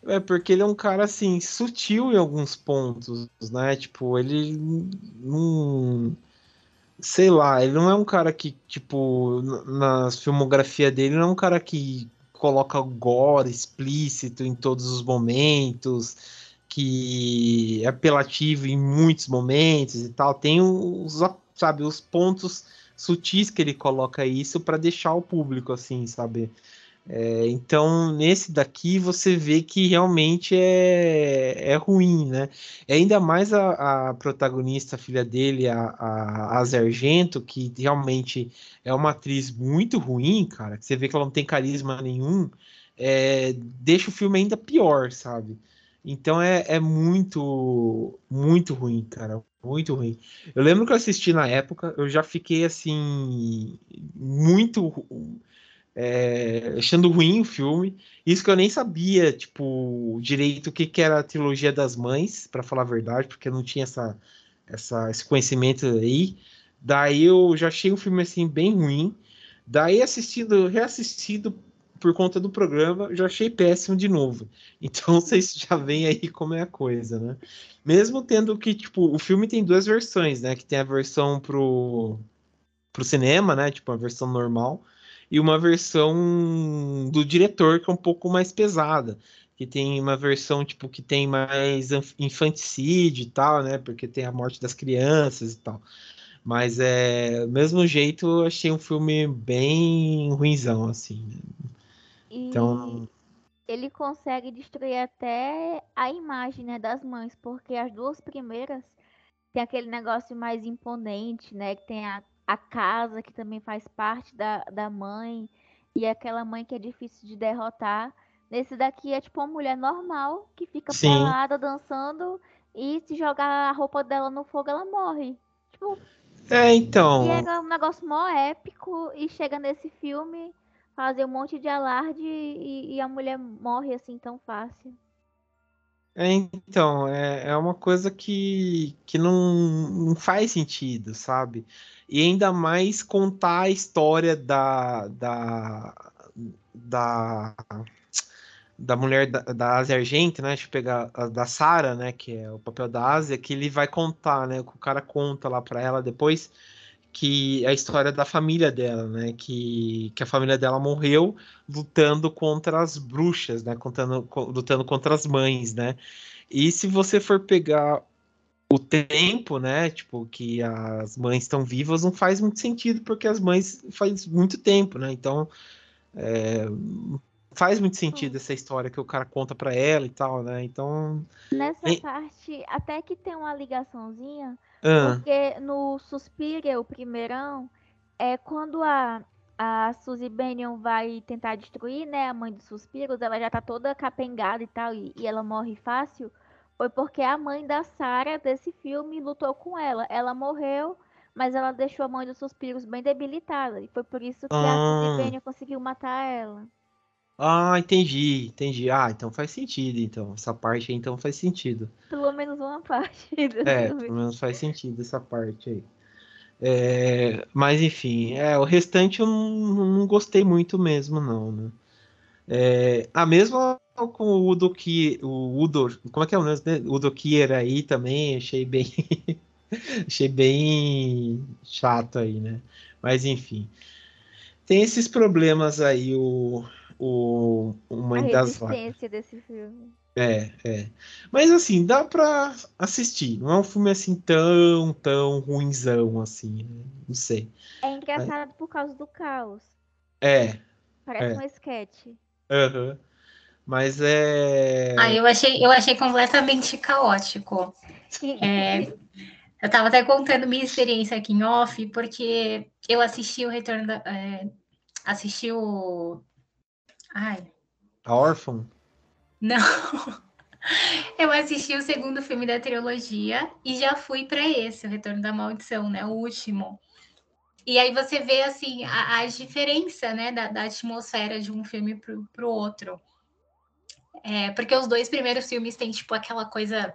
É porque ele é um cara assim, sutil em alguns pontos, né? Tipo, ele não. Sei lá, ele não é um cara que, tipo, na filmografia dele, não é um cara que coloca gore explícito em todos os momentos, que é apelativo em muitos momentos e tal. Tem os, sabe, os pontos sutis que ele coloca isso para deixar o público assim, sabe? É, então, nesse daqui você vê que realmente é, é ruim, né? E ainda mais a, a protagonista, a filha dele, a, a, a que realmente é uma atriz muito ruim, cara, que você vê que ela não tem carisma nenhum, é, deixa o filme ainda pior, sabe? Então é, é muito, muito ruim, cara. Muito ruim. Eu lembro que eu assisti na época, eu já fiquei assim, muito é, achando ruim o filme. Isso que eu nem sabia, tipo, direito o que, que era a trilogia das mães, para falar a verdade, porque eu não tinha essa, essa, esse conhecimento aí. Daí eu já achei o filme assim bem ruim. Daí assistindo, reassistido por conta do programa, já achei péssimo de novo. Então vocês já veem aí como é a coisa, né? Mesmo tendo que, tipo, o filme tem duas versões, né? Que tem a versão pro, pro cinema, né? Tipo, a versão normal e uma versão do diretor que é um pouco mais pesada, que tem uma versão tipo que tem mais infanticídio e tal, né? Porque tem a morte das crianças e tal. Mas é, do mesmo jeito, eu achei um filme bem ruinzão assim. Né? Então, ele consegue destruir até a imagem, né, das mães, porque as duas primeiras tem aquele negócio mais imponente, né, que tem a a casa, que também faz parte da, da mãe, e aquela mãe que é difícil de derrotar. Nesse daqui é tipo uma mulher normal que fica Sim. pelada, dançando, e se jogar a roupa dela no fogo, ela morre. Tipo. É, então. E é um negócio mó épico, e chega nesse filme fazer um monte de alarde e, e a mulher morre assim tão fácil. É, então, é, é uma coisa que, que não, não faz sentido, sabe? E ainda mais contar a história da, da, da, da mulher da, da Ásia Argenta, né? Deixa eu pegar a da Sara, né? Que é o papel da Ásia, que ele vai contar, né? O cara conta lá para ela depois que é a história da família dela, né? Que, que a família dela morreu lutando contra as bruxas, né? Contando, lutando contra as mães, né? E se você for pegar o tempo, né? Tipo, que as mães estão vivas não faz muito sentido, porque as mães faz muito tempo, né? Então, é, faz muito sentido essa história que o cara conta para ela e tal, né? Então. Nessa é... parte, até que tem uma ligaçãozinha, ah. porque no Suspira, o primeirão, é quando a, a Suzy Bennion vai tentar destruir, né, a mãe dos Suspiros, ela já tá toda capengada e tal, e, e ela morre fácil foi porque a mãe da Sarah desse filme lutou com ela. Ela morreu, mas ela deixou a mãe dos suspiros bem debilitada. E foi por isso que ah. a Penny conseguiu matar ela. Ah, entendi, entendi. Ah, então faz sentido, então. Essa parte aí, então, faz sentido. Pelo menos uma parte. É, pelo menos faz sentido essa parte aí. É, mas, enfim, é, o restante eu não, não gostei muito mesmo, não, né? É, a mesma com o Udo que o Udo, como é que é o nome, né? Udo Kier aí também, achei bem achei bem chato aí, né? Mas enfim. Tem esses problemas aí o o Mãe a das Vacas. desse filme. É, é. Mas assim, dá pra assistir. Não é um filme assim tão, tão ruinzão assim. Né? Não sei. É engraçado Mas... por causa do caos. É. Parece é. um esquete. Aham. Uhum. Mas é. Ah, eu achei, eu achei completamente caótico. É, eu estava até contando minha experiência aqui em off, porque eu assisti o Retorno da. É, assisti o. Ai. A Órfão? Não. Eu assisti o segundo filme da trilogia e já fui para esse, o Retorno da Maldição, né? O último. E aí você vê assim a, a diferença né, da, da, atmosfera de um filme para o outro. É, porque os dois primeiros filmes têm tipo aquela coisa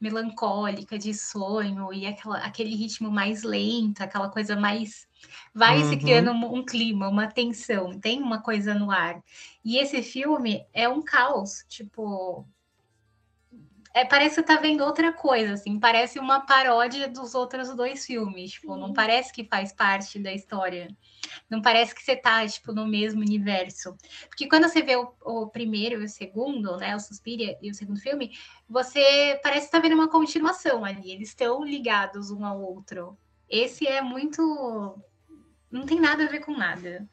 melancólica de sonho e aquela, aquele ritmo mais lento, aquela coisa mais. Vai uhum. se criando um, um, clima, uma tensão, tem uma coisa no ar. E esse filme é um caos, tipo, é, parece que tá vendo outra coisa, assim, parece uma paródia dos outros dois filmes, tipo, não parece que faz parte da história. Não parece que você tá, tipo, no mesmo universo. Porque quando você vê o, o primeiro e o segundo, né, o Suspiria e o segundo filme, você parece que tá vendo uma continuação ali, eles estão ligados um ao outro. Esse é muito... não tem nada a ver com nada.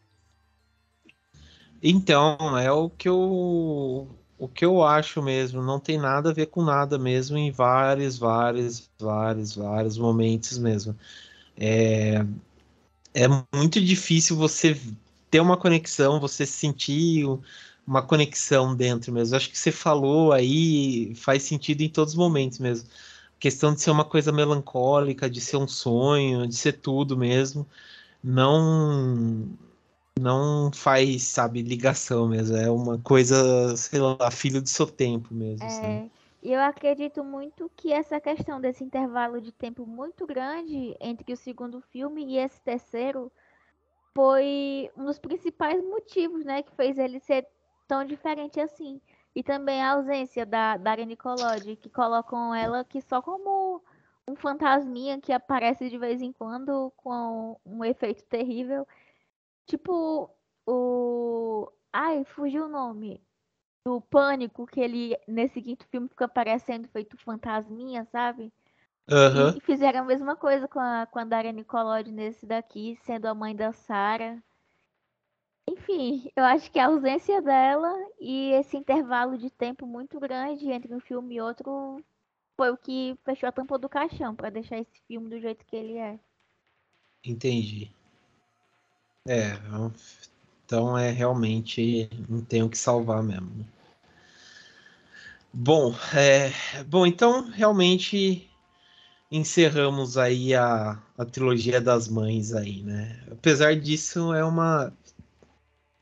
Então, é o que eu o que eu acho mesmo, não tem nada a ver com nada mesmo em vários, vários, vários, vários momentos mesmo. É, é muito difícil você ter uma conexão, você sentir uma conexão dentro mesmo. Acho que você falou aí faz sentido em todos os momentos mesmo. A questão de ser uma coisa melancólica, de ser um sonho, de ser tudo mesmo. Não não faz, sabe, ligação mesmo. É uma coisa, sei lá, filho do seu tempo mesmo. É, assim. E eu acredito muito que essa questão desse intervalo de tempo muito grande entre o segundo filme e esse terceiro foi um dos principais motivos, né, que fez ele ser tão diferente assim. E também a ausência da Daria Nicolodi, que colocam ela aqui só como um fantasminha que aparece de vez em quando com um efeito terrível Tipo, o. Ai, fugiu o nome. Do pânico, que ele, nesse quinto filme, fica aparecendo feito fantasminha, sabe? Uhum. E fizeram a mesma coisa com a, com a Daria Nicolodi nesse daqui, sendo a mãe da Sarah. Enfim, eu acho que a ausência dela e esse intervalo de tempo muito grande entre um filme e outro foi o que fechou a tampa do caixão para deixar esse filme do jeito que ele é. Entendi. É, então é realmente não tenho que salvar mesmo. Né? Bom, é, bom, então realmente encerramos aí a, a trilogia das mães aí, né? Apesar disso, é uma,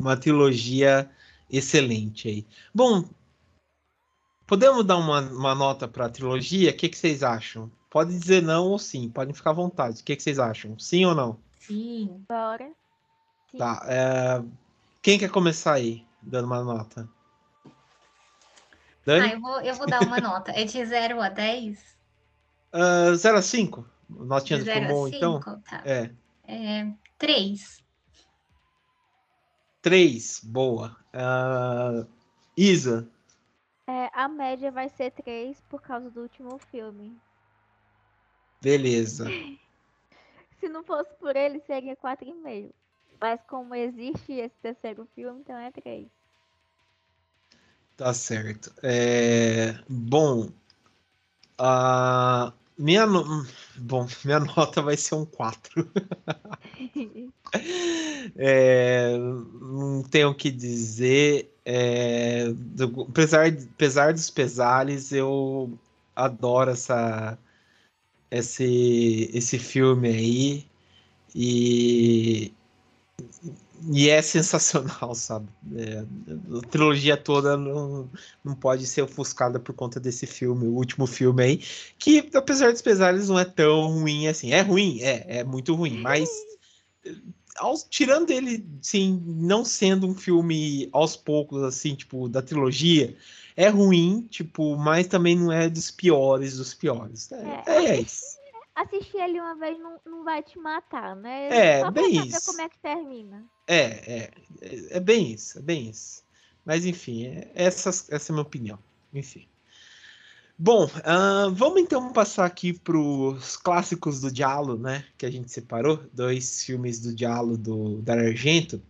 uma trilogia excelente aí. Bom, podemos dar uma, uma nota para a trilogia? O que, que vocês acham? Pode dizer não ou sim, podem ficar à vontade. O que, que vocês acham? Sim ou não? Sim. Bora. Tá. É... Quem quer começar aí, dando uma nota? Dani? Ah, eu vou, eu vou dar uma nota. É de 0 a 10? Uh, 0 a 5. Notinha de comum, então? Tá. É. é. 3. 3, boa. Uh, Isa? É, a média vai ser 3 por causa do último filme. Beleza. Se não fosse por ele, seria 4,5. Mas como existe esse terceiro filme, então é três. Tá certo. É... Bom, a minha, no... Bom, minha nota vai ser um 4. é... Não tenho o que dizer. É... Apesar, apesar dos pesares, eu adoro essa... esse, esse filme aí. E e é sensacional, sabe? É, a trilogia toda não, não pode ser ofuscada por conta desse filme, o último filme aí, que apesar dos pesares não é tão ruim assim. É ruim, é, é muito ruim, mas aos, tirando ele, sim, não sendo um filme aos poucos, assim, tipo, da trilogia, é ruim, tipo, mas também não é dos piores dos piores. É, é, é isso assistir ele uma vez não, não vai te matar, né? É, Só bem isso. como é que termina. É, é, é, bem isso, é bem isso. Mas enfim, é, essa, essa é a minha opinião. Enfim. Bom, uh, vamos então passar aqui para os clássicos do Diallo, né? Que a gente separou, dois filmes do Diallo do Dario Argento.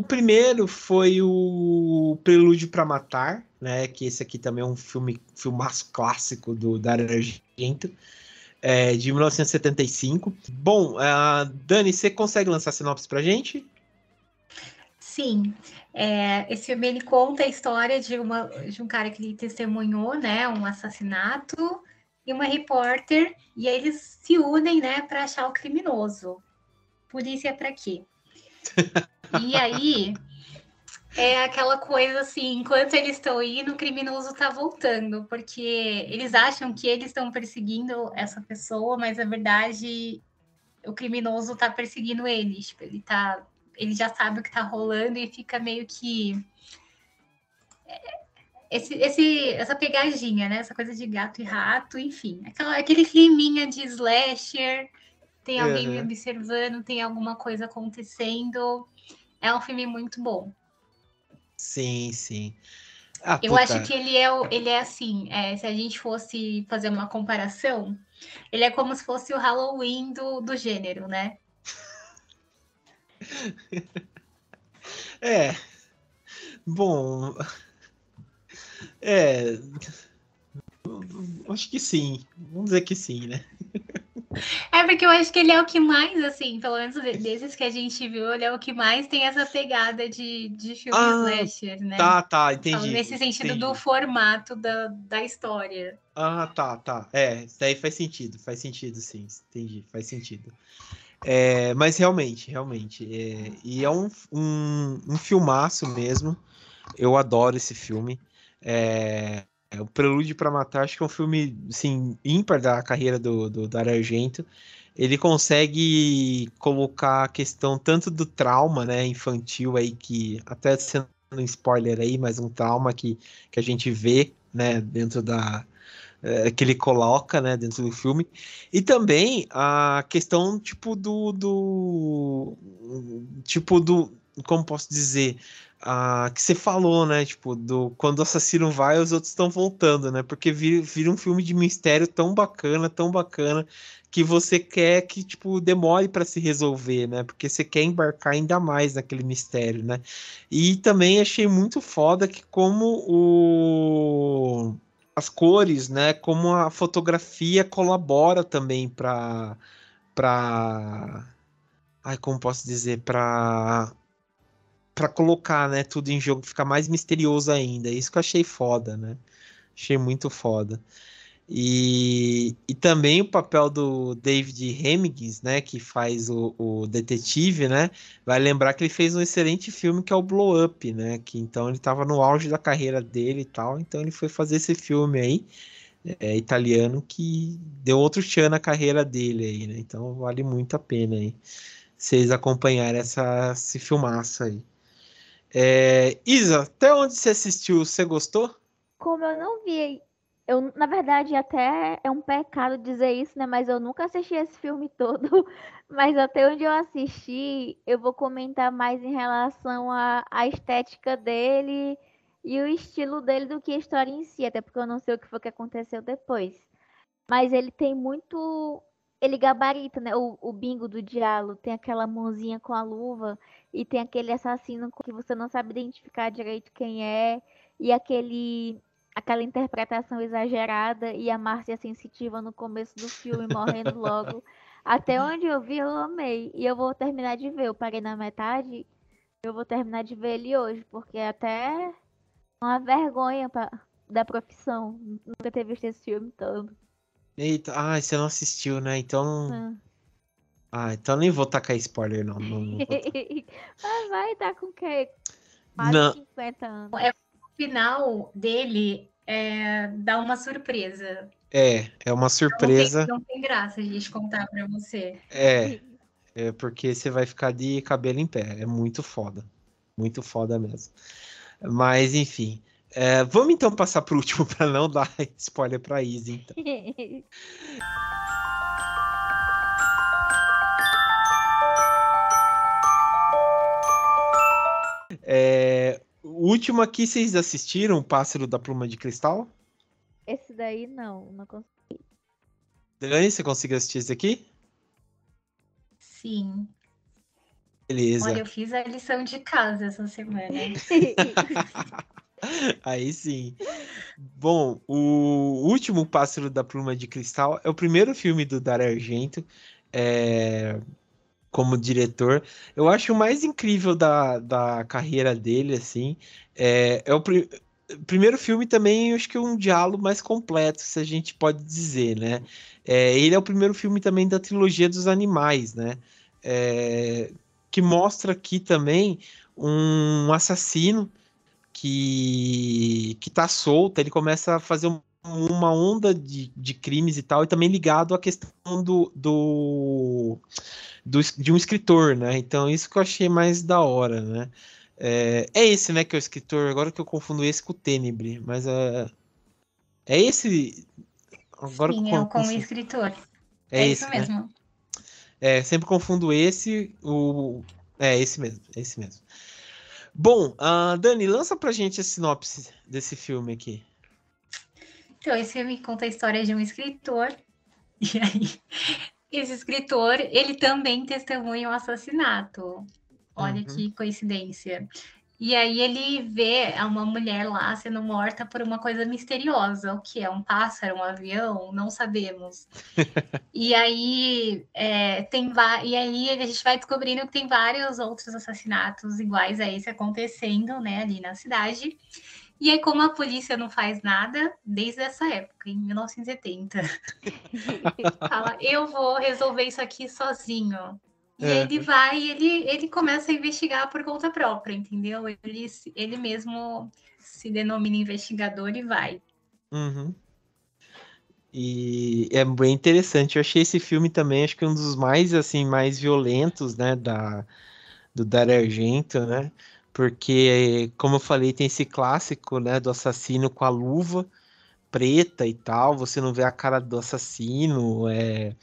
O primeiro foi o Prelúdio para Matar, né? Que esse aqui também é um filme, filmaço clássico do Dario Argento, é, de 1975. Bom, uh, Dani, você consegue lançar sinopse pra gente? Sim, é, esse filme ele conta a história de, uma, de um cara que testemunhou, né, um assassinato e uma repórter, e eles se unem, né, para achar o criminoso. Polícia é para quê? e aí é aquela coisa assim, enquanto eles estão indo, o criminoso está voltando, porque eles acham que eles estão perseguindo essa pessoa, mas na verdade o criminoso está perseguindo eles. Tipo, ele tá ele já sabe o que tá rolando e fica meio que. É, esse, esse, essa pegadinha, né? Essa coisa de gato e rato, enfim. Aquela, aquele climinha de slasher, tem alguém uhum. me observando, tem alguma coisa acontecendo. É um filme muito bom. Sim, sim. Ah, eu puta. acho que ele é, ele é assim, é, se a gente fosse fazer uma comparação, ele é como se fosse o Halloween do, do gênero, né? É. Bom. É. Acho que sim. Vamos dizer que sim, né? É porque eu acho que ele é o que mais, assim, pelo menos desses que a gente viu, ele é o que mais tem essa pegada de, de filme ah, slasher, né? Tá, tá, entendi. Então, nesse sentido entendi. do formato da, da história. Ah, tá, tá. É, isso daí faz sentido, faz sentido, sim. Entendi, faz sentido. É, mas realmente, realmente. É, e é um, um, um filmaço mesmo. Eu adoro esse filme. É o Prelúdio para Matar, acho que é um filme assim, ímpar da carreira do, do Dario Argento. Ele consegue colocar a questão tanto do trauma né, infantil aí, que até sendo um spoiler aí, mas um trauma que, que a gente vê né, dentro da, é, que ele coloca né, dentro do filme. E também a questão tipo do, do tipo do como posso dizer que você falou, né? Tipo, do quando o assassino vai, os outros estão voltando, né? Porque vira, vira um filme de mistério tão bacana, tão bacana, que você quer que, tipo, demore para se resolver, né? Porque você quer embarcar ainda mais naquele mistério, né? E também achei muito foda que como o as cores, né? Como a fotografia colabora também para para ai como posso dizer para para colocar, né, tudo em jogo, ficar mais misterioso ainda. Isso que eu achei foda, né? Achei muito foda. E, e também o papel do David Hemmings, né, que faz o, o, detetive, né, vai lembrar que ele fez um excelente filme que é o Blow Up, né, que então ele estava no auge da carreira dele e tal, então ele foi fazer esse filme aí, é, italiano, que deu outro tchan na carreira dele aí, né, então vale muito a pena aí vocês acompanharem essa, esse filmaço aí. É, Isa, até onde você assistiu, você gostou? Como eu não vi eu, na verdade, até é um pecado dizer isso, né? Mas eu nunca assisti esse filme todo. Mas até onde eu assisti, eu vou comentar mais em relação à, estética dele e o estilo dele do que a história em si, até porque eu não sei o que foi que aconteceu depois. Mas ele tem muito. Ele gabarita, né? O, o bingo do diálogo tem aquela mãozinha com a luva e tem aquele assassino que você não sabe identificar direito quem é e aquele aquela interpretação exagerada e a Márcia sensitiva no começo do filme morrendo logo. Até onde eu vi, eu amei. E eu vou terminar de ver. Eu parei na metade. Eu vou terminar de ver ele hoje, porque é até uma vergonha pra, da profissão nunca ter visto esse filme todo. Eita, ah, você não assistiu, né? Então. Ah, ah então nem vou tacar spoiler, não. não, não Mas vai dar com o quê? Quase não. 50 anos. É final dele é, dá uma surpresa. É, é uma surpresa. Não tem, não tem graça a gente contar para você. É, é porque você vai ficar de cabelo em pé. É muito foda. Muito foda mesmo. Mas, enfim. É, vamos então passar para o último para não dar spoiler para Izzy, então. é, o último aqui, vocês assistiram o Pássaro da Pluma de Cristal? Esse daí não, não consegui. Dani, você conseguiu assistir esse aqui? Sim. Beleza. Olha, eu fiz a lição de casa essa semana. Aí sim. Bom, o último Pássaro da Pluma de Cristal é o primeiro filme do Dario Argento. É... como diretor. Eu acho o mais incrível da, da carreira dele, assim, é, é o pr primeiro filme também, acho que é um diálogo mais completo, se a gente pode dizer, né? É, ele é o primeiro filme também da trilogia dos animais, né? É, que mostra aqui também um assassino que que tá solto, ele começa a fazer um, uma onda de, de crimes e tal, e também ligado à questão do, do, do, de um escritor, né? Então, isso que eu achei mais da hora, né? É, é esse, né, que é o escritor, agora que eu confundo esse com o Tenebre, mas é, é esse. Agora Sim, é com o escritor. É, é esse, isso né? mesmo. Né? É, sempre confundo esse, o. É, esse mesmo, é esse mesmo. Bom, uh, Dani, lança pra gente a sinopse desse filme aqui. Então, esse filme conta a história de um escritor, e aí, esse escritor, ele também testemunha um assassinato. Olha uhum. que coincidência. E aí ele vê uma mulher lá sendo morta por uma coisa misteriosa. O que é? Um pássaro, um avião? Não sabemos. e aí é, tem e aí a gente vai descobrindo que tem vários outros assassinatos iguais a esse acontecendo, né, ali na cidade. E aí, como a polícia não faz nada desde essa época, em 1970, fala: eu vou resolver isso aqui sozinho. E é. ele vai, ele, ele começa a investigar por conta própria, entendeu? Ele, ele mesmo se denomina investigador e vai. Uhum. E é bem interessante. Eu achei esse filme também, acho que um dos mais assim mais violentos, né, da do Dario Argento, né? Porque, como eu falei, tem esse clássico, né, do assassino com a luva preta e tal. Você não vê a cara do assassino, é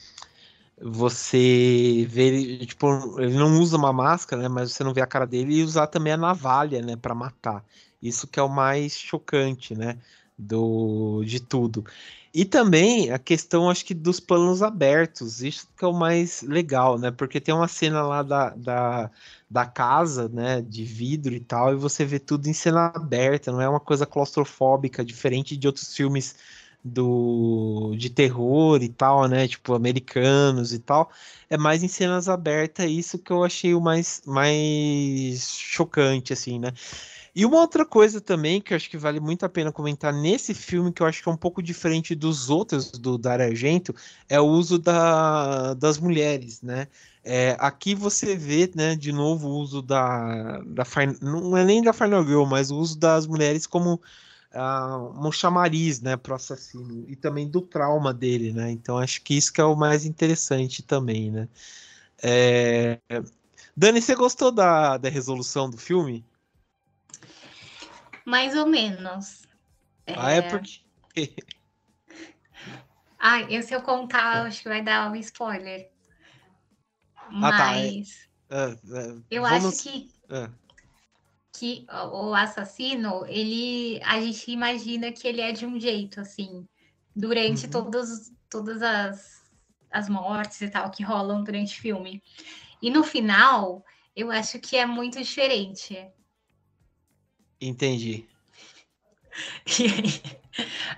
você vê ele, tipo, ele não usa uma máscara, né, mas você não vê a cara dele e usar também a navalha, né, para matar. Isso que é o mais chocante, né, do de tudo. E também a questão, acho que dos planos abertos, isso que é o mais legal, né, porque tem uma cena lá da, da, da casa, né, de vidro e tal, e você vê tudo em cena aberta, não é uma coisa claustrofóbica, diferente de outros filmes do de terror e tal, né? Tipo, americanos e tal. É mais em cenas abertas, isso que eu achei o mais, mais chocante, assim, né? E uma outra coisa também que eu acho que vale muito a pena comentar nesse filme, que eu acho que é um pouco diferente dos outros do Dario Argento, é o uso da, das mulheres, né? É, aqui você vê, né, de novo o uso da, da não é nem da Final Girl, mas o uso das mulheres como uh, um chamariz, né, para o assassino e também do trauma dele, né? Então acho que isso que é o mais interessante também, né? É... Dani, você gostou da, da resolução do filme? Mais ou menos. Ah, é, é porque. ah, eu, se eu contar, acho que vai dar um spoiler. Mas. Ah, tá. É, é, eu vamos... acho que. É que o assassino, ele a gente imagina que ele é de um jeito, assim, durante uhum. todos, todas as, as mortes e tal que rolam durante o filme. E no final, eu acho que é muito diferente. Entendi. E aí,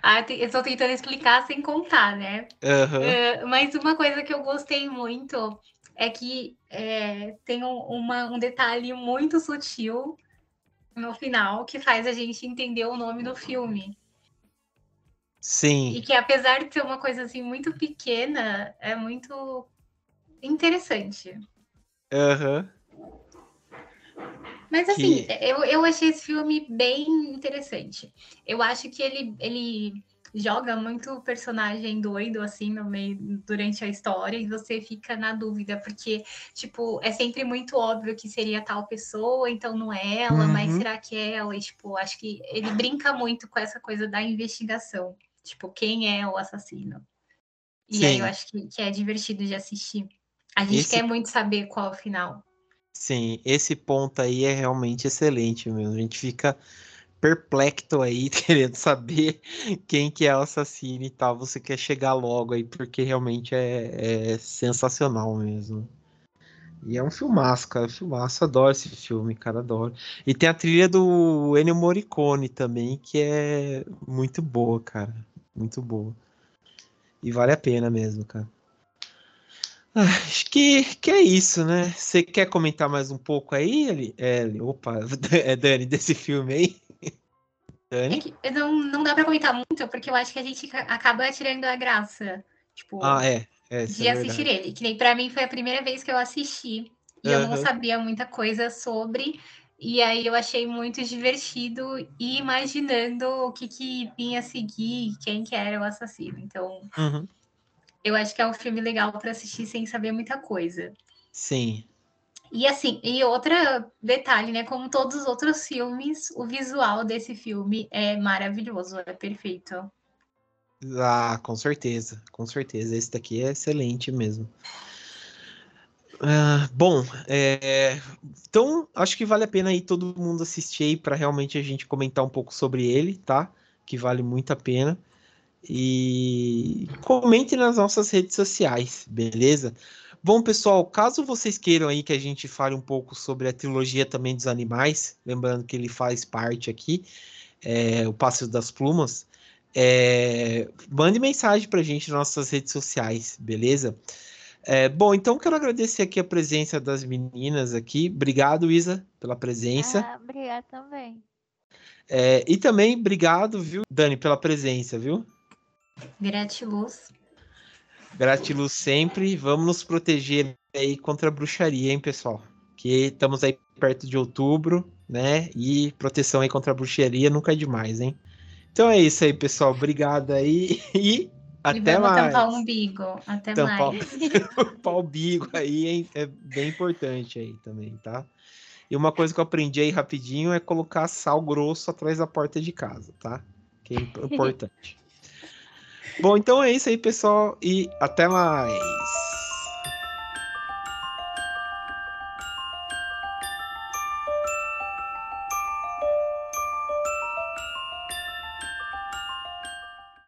ah, eu estou tentando explicar sem contar, né? Uhum. Uh, mas uma coisa que eu gostei muito é que é, tem um, uma, um detalhe muito sutil no final que faz a gente entender o nome do filme. Sim. E que apesar de ser uma coisa assim muito pequena, é muito interessante. Aham. Uhum. Mas assim, que... eu, eu achei esse filme bem interessante. Eu acho que ele, ele joga muito personagem doido assim no meio durante a história e você fica na dúvida porque tipo é sempre muito óbvio que seria tal pessoa então não é ela uhum. mas será que é ela e, tipo acho que ele brinca muito com essa coisa da investigação tipo quem é o assassino e Sim. aí eu acho que, que, é divertido de assistir a gente esse... quer muito saber qual é o final Sim, esse ponto aí é realmente excelente mesmo. A gente fica perplexo aí, querendo saber quem que é o assassino e tal. Você quer chegar logo aí, porque realmente é, é sensacional mesmo. E é um filmaço, cara. Filmaço, adoro esse filme, cara, adoro. E tem a trilha do Ennio Morricone também, que é muito boa, cara. Muito boa. E vale a pena mesmo, cara. Acho que, que é isso, né? Você quer comentar mais um pouco aí, Eli? É, opa, é Dani, desse filme aí? Dani? É não, não dá pra comentar muito, porque eu acho que a gente acaba tirando a graça. Tipo, ah, é. é de é assistir ele. Que nem pra mim foi a primeira vez que eu assisti. E uhum. eu não sabia muita coisa sobre. E aí eu achei muito divertido e imaginando o que, que vinha a seguir, quem que era o assassino. Então, uhum. Eu acho que é um filme legal para assistir sem saber muita coisa. Sim. E assim, e outro detalhe, né? Como todos os outros filmes, o visual desse filme é maravilhoso, é perfeito. Ah, com certeza, com certeza. Esse daqui é excelente mesmo. Uh, bom, é, então acho que vale a pena aí todo mundo assistir para realmente a gente comentar um pouco sobre ele, tá? Que vale muito a pena. E comente nas nossas redes sociais, beleza? Bom, pessoal, caso vocês queiram aí que a gente fale um pouco sobre a trilogia também dos animais, lembrando que ele faz parte aqui, é, o Pássaro das Plumas, é, mande mensagem para a gente nas nossas redes sociais, beleza? É, bom, então quero agradecer aqui a presença das meninas aqui. Obrigado, Isa, pela presença. Ah, obrigado também. É, e também obrigado, viu, Dani, pela presença, viu? Gratiluz. Gratiluz sempre. Vamos nos proteger aí contra a bruxaria, hein, pessoal? Que estamos aí perto de outubro, né? E proteção aí contra a bruxaria nunca é demais, hein? Então é isso aí, pessoal. Obrigado aí e até e mais. tampar o umbigo. Até tampar mais. tampar o umbigo aí hein? é bem importante aí também, tá? E uma coisa que eu aprendi aí rapidinho é colocar sal grosso atrás da porta de casa, tá? Que é importante. Bom, então é isso aí, pessoal, e até mais.